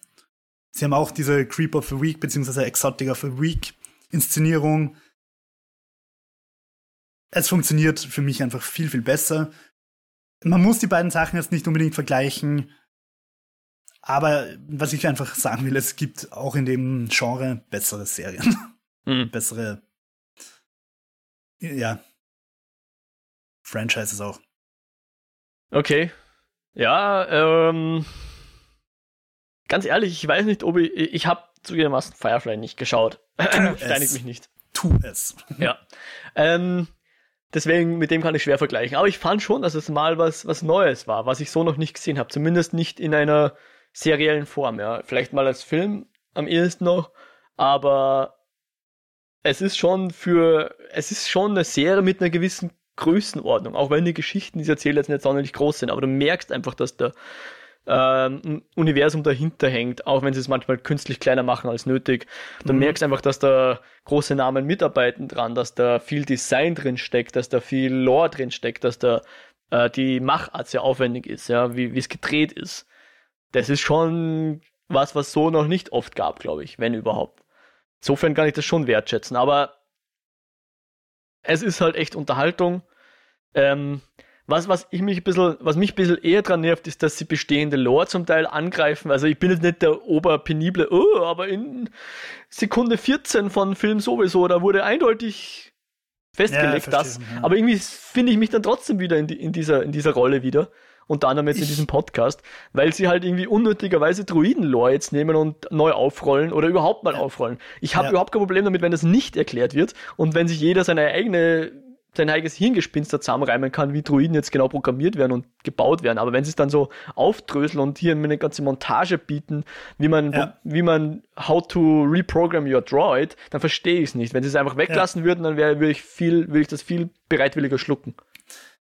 Sie haben auch diese Creep of the Week beziehungsweise Exotic of the Week Inszenierung. Es funktioniert für mich einfach viel, viel besser. Man muss die beiden Sachen jetzt nicht unbedingt vergleichen. Aber was ich einfach sagen will, es gibt auch in dem Genre bessere Serien. Mhm. Bessere, ja, Franchises auch. Okay. Ja, ähm, ganz ehrlich, ich weiß nicht, ob ich, ich habe zugegebenermaßen Firefly nicht geschaut. Steinigt mich nicht. Tu es. ja. Ähm, deswegen, mit dem kann ich schwer vergleichen. Aber ich fand schon, dass es mal was, was Neues war, was ich so noch nicht gesehen habe. Zumindest nicht in einer seriellen Form, ja. Vielleicht mal als Film am ehesten noch, aber es ist schon für, es ist schon eine Serie mit einer gewissen Größenordnung, auch wenn die Geschichten, die sie erzählen, jetzt nicht sonderlich groß sind, aber du merkst einfach, dass da ähm, Universum dahinter hängt, auch wenn sie es manchmal künstlich kleiner machen als nötig. Du mhm. merkst einfach, dass da große Namen mitarbeiten dran, dass da viel Design drin steckt, dass da viel Lore drin steckt, dass da äh, die Machart sehr aufwendig ist, ja, wie es gedreht ist. Das ist schon was, was so noch nicht oft gab, glaube ich, wenn überhaupt. Insofern kann ich das schon wertschätzen, aber es ist halt echt Unterhaltung. Ähm, was, was ich mich ein bisschen, was mich ein bisschen eher dran nervt, ist, dass sie bestehende Lore zum Teil angreifen. Also ich bin jetzt nicht der oberpenible, oh, aber in Sekunde 14 von Film sowieso, da wurde eindeutig festgelegt, ja, das. Ja. Aber irgendwie finde ich mich dann trotzdem wieder in, die, in, dieser, in dieser Rolle wieder unter anderem jetzt ich, in diesem Podcast, weil sie halt irgendwie unnötigerweise Druiden-Lore jetzt nehmen und neu aufrollen oder überhaupt mal aufrollen. Ich habe ja. überhaupt kein Problem damit, wenn das nicht erklärt wird und wenn sich jeder seine eigene sein eigenes Hirngespinst da zusammenreimen kann, wie Druiden jetzt genau programmiert werden und gebaut werden. Aber wenn sie es dann so aufdröseln und hier eine ganze Montage bieten, wie man, ja. wie man how to reprogram your droid, dann verstehe ich es nicht. Wenn sie es einfach weglassen ja. würden, dann wäre würde ich viel, würde ich das viel bereitwilliger schlucken.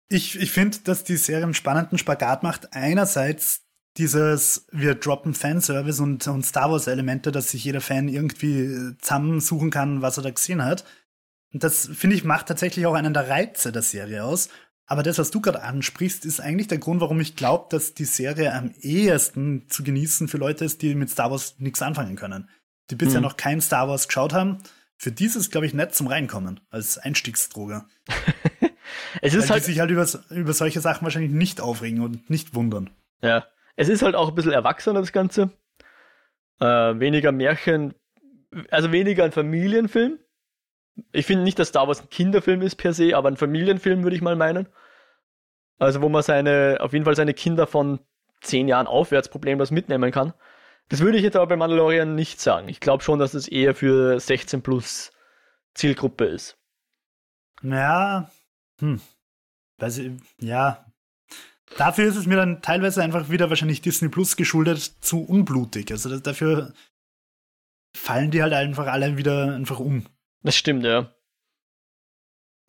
Ich, ich finde, dass die Serie einen spannenden Spagat macht. Einerseits dieses, wir droppen Fanservice und, und Star Wars-Elemente, dass sich jeder Fan irgendwie zusammensuchen kann, was er da gesehen hat. Und das, finde ich, macht tatsächlich auch einen der Reize der Serie aus. Aber das, was du gerade ansprichst, ist eigentlich der Grund, warum ich glaube, dass die Serie am ehesten zu genießen für Leute ist, die mit Star Wars nichts anfangen können. Die bisher hm. noch kein Star Wars geschaut haben. Für die ist es, glaube ich, nett zum Reinkommen, als Einstiegsdroge. Es ist Weil halt, die sich halt über, über solche Sachen wahrscheinlich nicht aufregen und nicht wundern. Ja. Es ist halt auch ein bisschen erwachsener, das Ganze. Äh, weniger Märchen, also weniger ein Familienfilm. Ich finde nicht, dass Star Wars ein Kinderfilm ist per se, aber ein Familienfilm würde ich mal meinen. Also wo man seine, auf jeden Fall seine Kinder von zehn Jahren aufwärts problemlos mitnehmen kann. Das würde ich jetzt aber bei Mandalorian nicht sagen. Ich glaube schon, dass es eher für 16 plus Zielgruppe ist. Ja, hm. Weiß ich, ja. Dafür ist es mir dann teilweise einfach wieder wahrscheinlich Disney Plus geschuldet zu unblutig. Also das, dafür fallen die halt einfach alle wieder einfach um. Das stimmt, ja.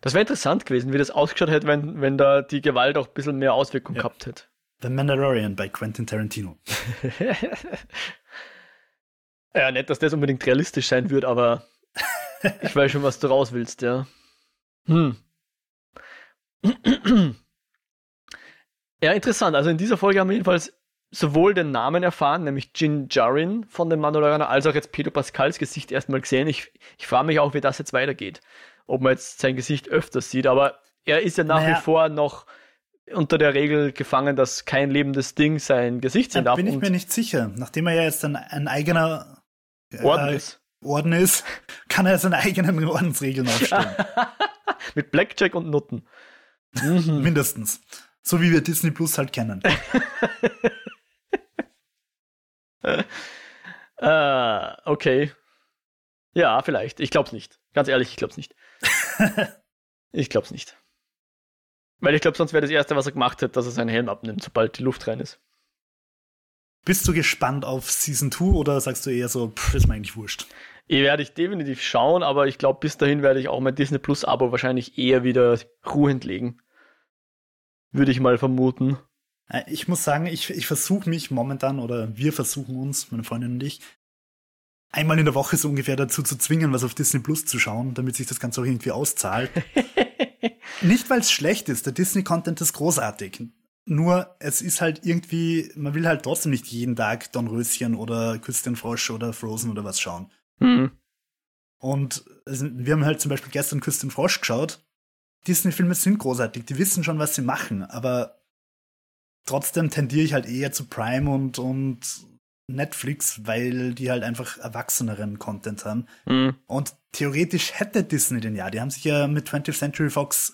Das wäre interessant gewesen, wie das ausgeschaut hätte, wenn, wenn da die Gewalt auch ein bisschen mehr Auswirkung ja. gehabt hätte. The Mandalorian bei Quentin Tarantino. ja, nicht, dass das unbedingt realistisch sein wird, aber ich weiß schon, was du raus willst, ja. Hm. Ja, interessant. Also in dieser Folge haben wir jedenfalls sowohl den Namen erfahren, nämlich Jin Jarin von den Mandalorianer, als auch jetzt Pedro Pascals Gesicht erstmal gesehen. Ich, ich frage mich auch, wie das jetzt weitergeht. Ob man jetzt sein Gesicht öfters sieht, aber er ist ja nach naja. wie vor noch unter der Regel gefangen, dass kein lebendes Ding sein Gesicht sehen da darf. bin ich mir nicht sicher. Nachdem er ja jetzt ein, ein eigener äh, Orden ist. Orden ist, kann er seine eigenen Ordensregeln aufstellen. Mit Blackjack und Nutten. Mhm. Mindestens. So wie wir Disney Plus halt kennen. äh, okay. Ja, vielleicht. Ich glaub's nicht. Ganz ehrlich, ich glaub's nicht. ich glaub's nicht. Weil ich glaube, sonst wäre das Erste, was er gemacht hätte, dass er seinen Helm abnimmt, sobald die Luft rein ist. Bist du gespannt auf Season 2 oder sagst du eher so, pff, ist mir eigentlich wurscht? Ich werde ich definitiv schauen, aber ich glaube, bis dahin werde ich auch mein Disney Plus Abo wahrscheinlich eher wieder ruhend legen. Würde ich mal vermuten. Äh, ich muss sagen, ich, ich versuche mich momentan, oder wir versuchen uns, meine Freundin und ich, einmal in der Woche so ungefähr dazu zu zwingen, was auf Disney Plus zu schauen, damit sich das Ganze auch irgendwie auszahlt. Nicht, weil es schlecht ist, der Disney-Content ist großartig. Nur, es ist halt irgendwie, man will halt trotzdem nicht jeden Tag Dornröschen oder Küste Frosch oder Frozen oder was schauen. Mhm. Und wir haben halt zum Beispiel gestern Küste Frosch geschaut. Disney-Filme sind großartig, die wissen schon, was sie machen, aber trotzdem tendiere ich halt eher zu Prime und, und Netflix, weil die halt einfach erwachseneren Content haben. Mhm. Und theoretisch hätte Disney den ja. Die haben sich ja mit 20th Century Fox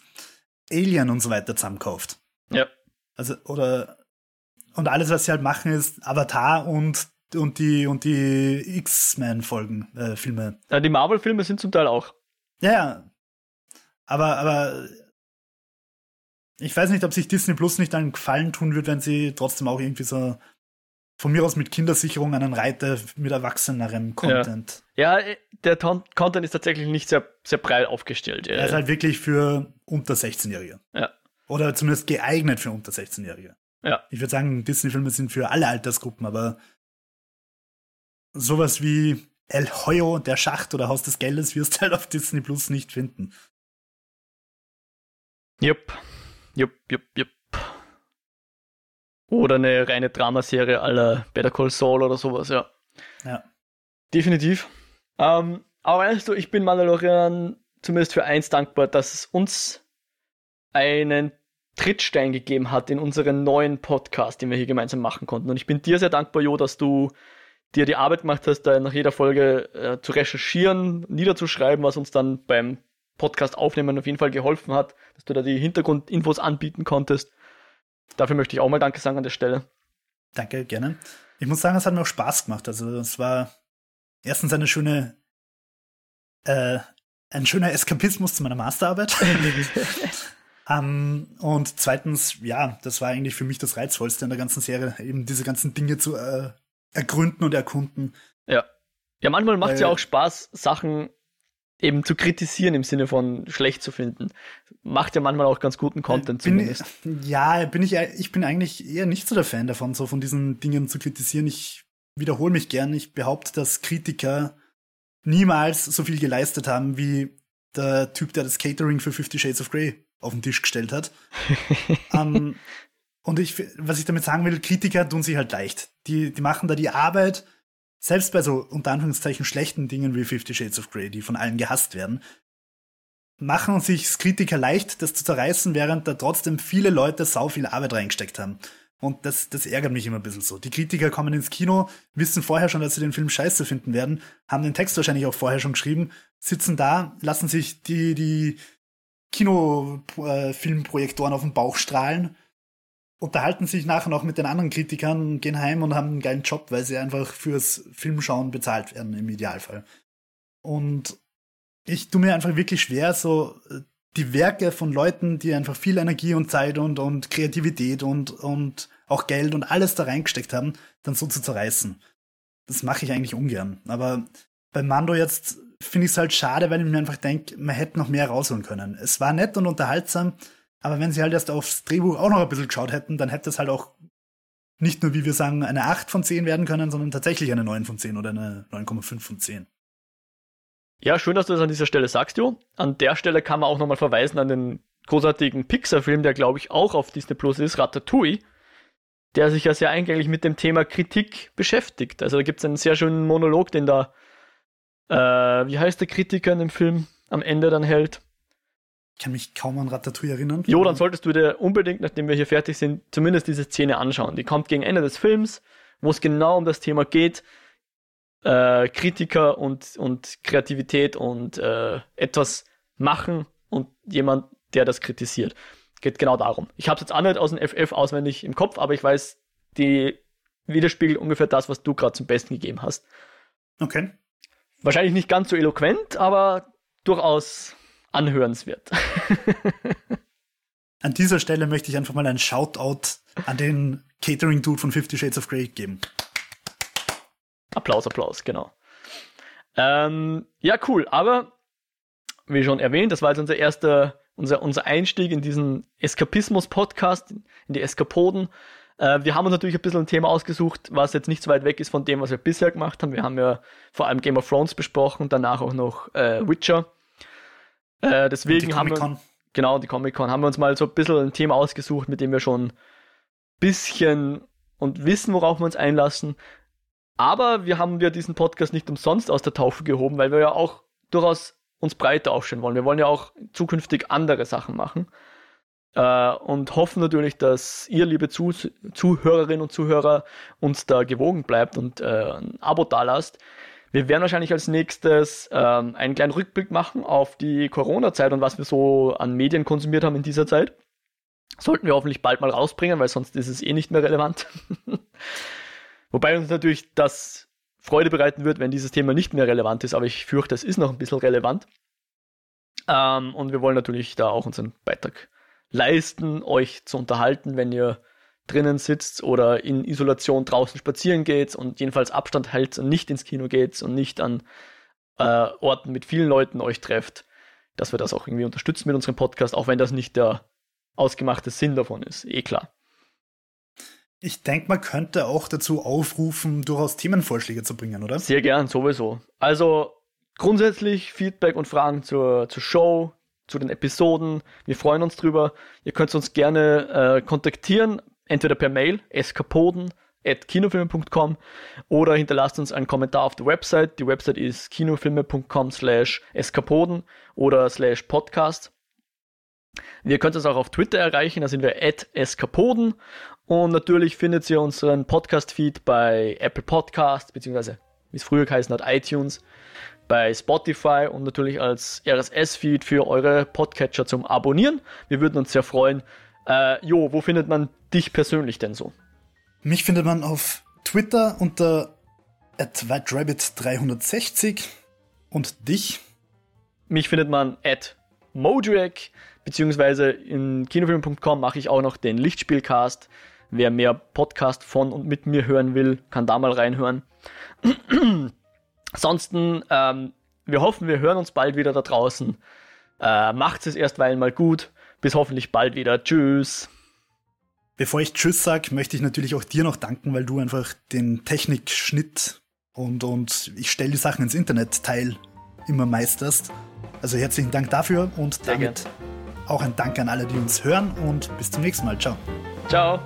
Alien und so weiter zusammengekauft. Ja. Also, oder, und alles, was sie halt machen, ist Avatar und, und die, und die X-Men-Folgen, äh, Filme. Ja, die Marvel-Filme sind zum Teil auch. Ja, ja. Aber, aber, ich weiß nicht, ob sich Disney Plus nicht einen Gefallen tun wird, wenn sie trotzdem auch irgendwie so von mir aus mit Kindersicherung einen Reiter mit erwachsenerem Content. Ja, ja der Ton Content ist tatsächlich nicht sehr, sehr breit aufgestellt. Er ist halt wirklich für unter 16-Jährige. Ja. Oder zumindest geeignet für unter 16-Jährige. Ja. Ich würde sagen, Disney-Filme sind für alle Altersgruppen, aber sowas wie El Hoyo, der Schacht oder Haus des Geldes wirst du halt auf Disney Plus nicht finden. Jupp. Jupp, jupp, jupp. Oder eine reine Dramaserie aller Better Call Saul oder sowas, ja. Ja. Definitiv. Ähm, aber weißt du, ich bin Mandalorian zumindest für eins dankbar, dass es uns einen Trittstein gegeben hat in unseren neuen Podcast, den wir hier gemeinsam machen konnten. Und ich bin dir sehr dankbar, Jo, dass du dir die Arbeit gemacht hast, da nach jeder Folge äh, zu recherchieren, niederzuschreiben, was uns dann beim Podcast aufnehmen auf jeden Fall geholfen hat, dass du da die Hintergrundinfos anbieten konntest. Dafür möchte ich auch mal Danke sagen an der Stelle. Danke, gerne. Ich muss sagen, es hat mir auch Spaß gemacht. Also es war erstens eine schöne, äh, ein schöner Eskapismus zu meiner Masterarbeit. um, ähm, und zweitens, ja, das war eigentlich für mich das Reizvollste in der ganzen Serie, eben diese ganzen Dinge zu äh, ergründen und erkunden. Ja. Ja, manchmal macht es ja auch Spaß, Sachen eben zu kritisieren im Sinne von schlecht zu finden. Macht ja manchmal auch ganz guten Content bin, zumindest. Ja, bin ich, ich bin eigentlich eher nicht so der Fan davon, so von diesen Dingen zu kritisieren. Ich wiederhole mich gern. Ich behaupte, dass Kritiker niemals so viel geleistet haben wie der Typ, der das Catering für Fifty Shades of Grey auf den Tisch gestellt hat. um, ähm, und ich, was ich damit sagen will, Kritiker tun sich halt leicht. Die, die machen da die Arbeit, selbst bei so unter Anführungszeichen schlechten Dingen wie Fifty Shades of Grey, die von allen gehasst werden, machen sich Kritiker leicht, das zu zerreißen, während da trotzdem viele Leute sau viel Arbeit reingesteckt haben. Und das, das ärgert mich immer ein bisschen so. Die Kritiker kommen ins Kino, wissen vorher schon, dass sie den Film scheiße finden werden, haben den Text wahrscheinlich auch vorher schon geschrieben, sitzen da, lassen sich die, die Kinofilmprojektoren auf den Bauch strahlen unterhalten sich nachher noch mit den anderen Kritikern, gehen heim und haben einen geilen Job, weil sie einfach fürs Filmschauen bezahlt werden im Idealfall. Und ich tue mir einfach wirklich schwer, so äh, die Werke von Leuten, die einfach viel Energie und Zeit und, und Kreativität und, und auch Geld und alles da reingesteckt haben, dann so zu zerreißen. Das mache ich eigentlich ungern. Aber bei Mando jetzt finde ich es halt schade, weil ich mir einfach denke, man hätte noch mehr rausholen können. Es war nett und unterhaltsam, aber wenn sie halt erst aufs Drehbuch auch noch ein bisschen geschaut hätten, dann hätte es halt auch nicht nur, wie wir sagen, eine 8 von 10 werden können, sondern tatsächlich eine 9 von 10 oder eine 9,5 von 10. Ja, schön, dass du das an dieser Stelle sagst, Jo. An der Stelle kann man auch nochmal verweisen an den großartigen Pixar-Film, der glaube ich auch auf Disney Plus ist, Ratatouille, der sich ja sehr eingängig mit dem Thema Kritik beschäftigt. Also da gibt es einen sehr schönen Monolog, den da, äh, wie heißt der Kritiker in dem Film am Ende dann hält? Ich kann mich kaum an Ratatouille erinnern. Jo, dann solltest du dir unbedingt, nachdem wir hier fertig sind, zumindest diese Szene anschauen. Die kommt gegen Ende des Films, wo es genau um das Thema geht. Äh, Kritiker und, und Kreativität und äh, etwas machen und jemand, der das kritisiert. geht genau darum. Ich habe es jetzt auch nicht aus dem FF auswendig im Kopf, aber ich weiß, die widerspiegelt ungefähr das, was du gerade zum Besten gegeben hast. Okay. Wahrscheinlich nicht ganz so eloquent, aber durchaus anhörenswert. An dieser Stelle möchte ich einfach mal einen Shoutout an den Catering-Dude von Fifty Shades of Grey geben. Applaus, Applaus, genau. Ähm, ja, cool. Aber wie schon erwähnt, das war jetzt unser erster, unser, unser Einstieg in diesen Eskapismus-Podcast, in die Eskapoden. Äh, wir haben uns natürlich ein bisschen ein Thema ausgesucht, was jetzt nicht so weit weg ist von dem, was wir bisher gemacht haben. Wir haben ja vor allem Game of Thrones besprochen, danach auch noch äh, Witcher. Äh, deswegen haben wir, genau, die Comic-Con, haben wir uns mal so ein bisschen ein Thema ausgesucht, mit dem wir schon ein bisschen und wissen, worauf wir uns einlassen. Aber wir haben ja diesen Podcast nicht umsonst aus der Taufe gehoben, weil wir ja auch durchaus uns breiter aufstellen wollen. Wir wollen ja auch zukünftig andere Sachen machen. Äh, und hoffen natürlich, dass ihr, liebe Zuh Zuhörerinnen und Zuhörer, uns da gewogen bleibt und äh, ein Abo dalasst. Wir werden wahrscheinlich als nächstes ähm, einen kleinen Rückblick machen auf die Corona-Zeit und was wir so an Medien konsumiert haben in dieser Zeit. Sollten wir hoffentlich bald mal rausbringen, weil sonst ist es eh nicht mehr relevant. Wobei uns natürlich das Freude bereiten wird, wenn dieses Thema nicht mehr relevant ist, aber ich fürchte, es ist noch ein bisschen relevant. Ähm, und wir wollen natürlich da auch unseren Beitrag leisten, euch zu unterhalten, wenn ihr drinnen sitzt oder in Isolation draußen spazieren geht und jedenfalls Abstand hält und nicht ins Kino geht und nicht an äh, Orten mit vielen Leuten euch trefft, dass wir das auch irgendwie unterstützen mit unserem Podcast, auch wenn das nicht der ausgemachte Sinn davon ist, eh klar. Ich denke, man könnte auch dazu aufrufen, durchaus Themenvorschläge zu bringen, oder? Sehr gern, sowieso. Also grundsätzlich Feedback und Fragen zur, zur Show, zu den Episoden. Wir freuen uns drüber. Ihr könnt uns gerne äh, kontaktieren, entweder per Mail, eskapoden.kinofilme.com oder hinterlasst uns einen Kommentar auf der Website. Die Website ist kinofilme.com slash eskapoden oder slash podcast. Wir könnt uns auch auf Twitter erreichen, da sind wir at eskapoden und natürlich findet ihr unseren Podcast-Feed bei Apple Podcasts, beziehungsweise wie es früher geheißen hat, iTunes, bei Spotify und natürlich als RSS-Feed für eure Podcatcher zum Abonnieren. Wir würden uns sehr freuen. Äh, jo, wo findet man dich persönlich denn so? Mich findet man auf Twitter unter whiterabbit360 und dich? Mich findet man at Modriak, beziehungsweise in kinofilm.com mache ich auch noch den Lichtspielcast. Wer mehr Podcast von und mit mir hören will, kann da mal reinhören. Ansonsten, ähm, wir hoffen, wir hören uns bald wieder da draußen. Äh, macht es erstweilen mal gut. Bis hoffentlich bald wieder. Tschüss. Bevor ich Tschüss sage, möchte ich natürlich auch dir noch danken, weil du einfach den Technikschnitt und, und ich stelle die Sachen ins Internet Teil immer meisterst. Also herzlichen Dank dafür und Sehr damit gern. auch ein Dank an alle, die uns hören und bis zum nächsten Mal. Ciao. Ciao.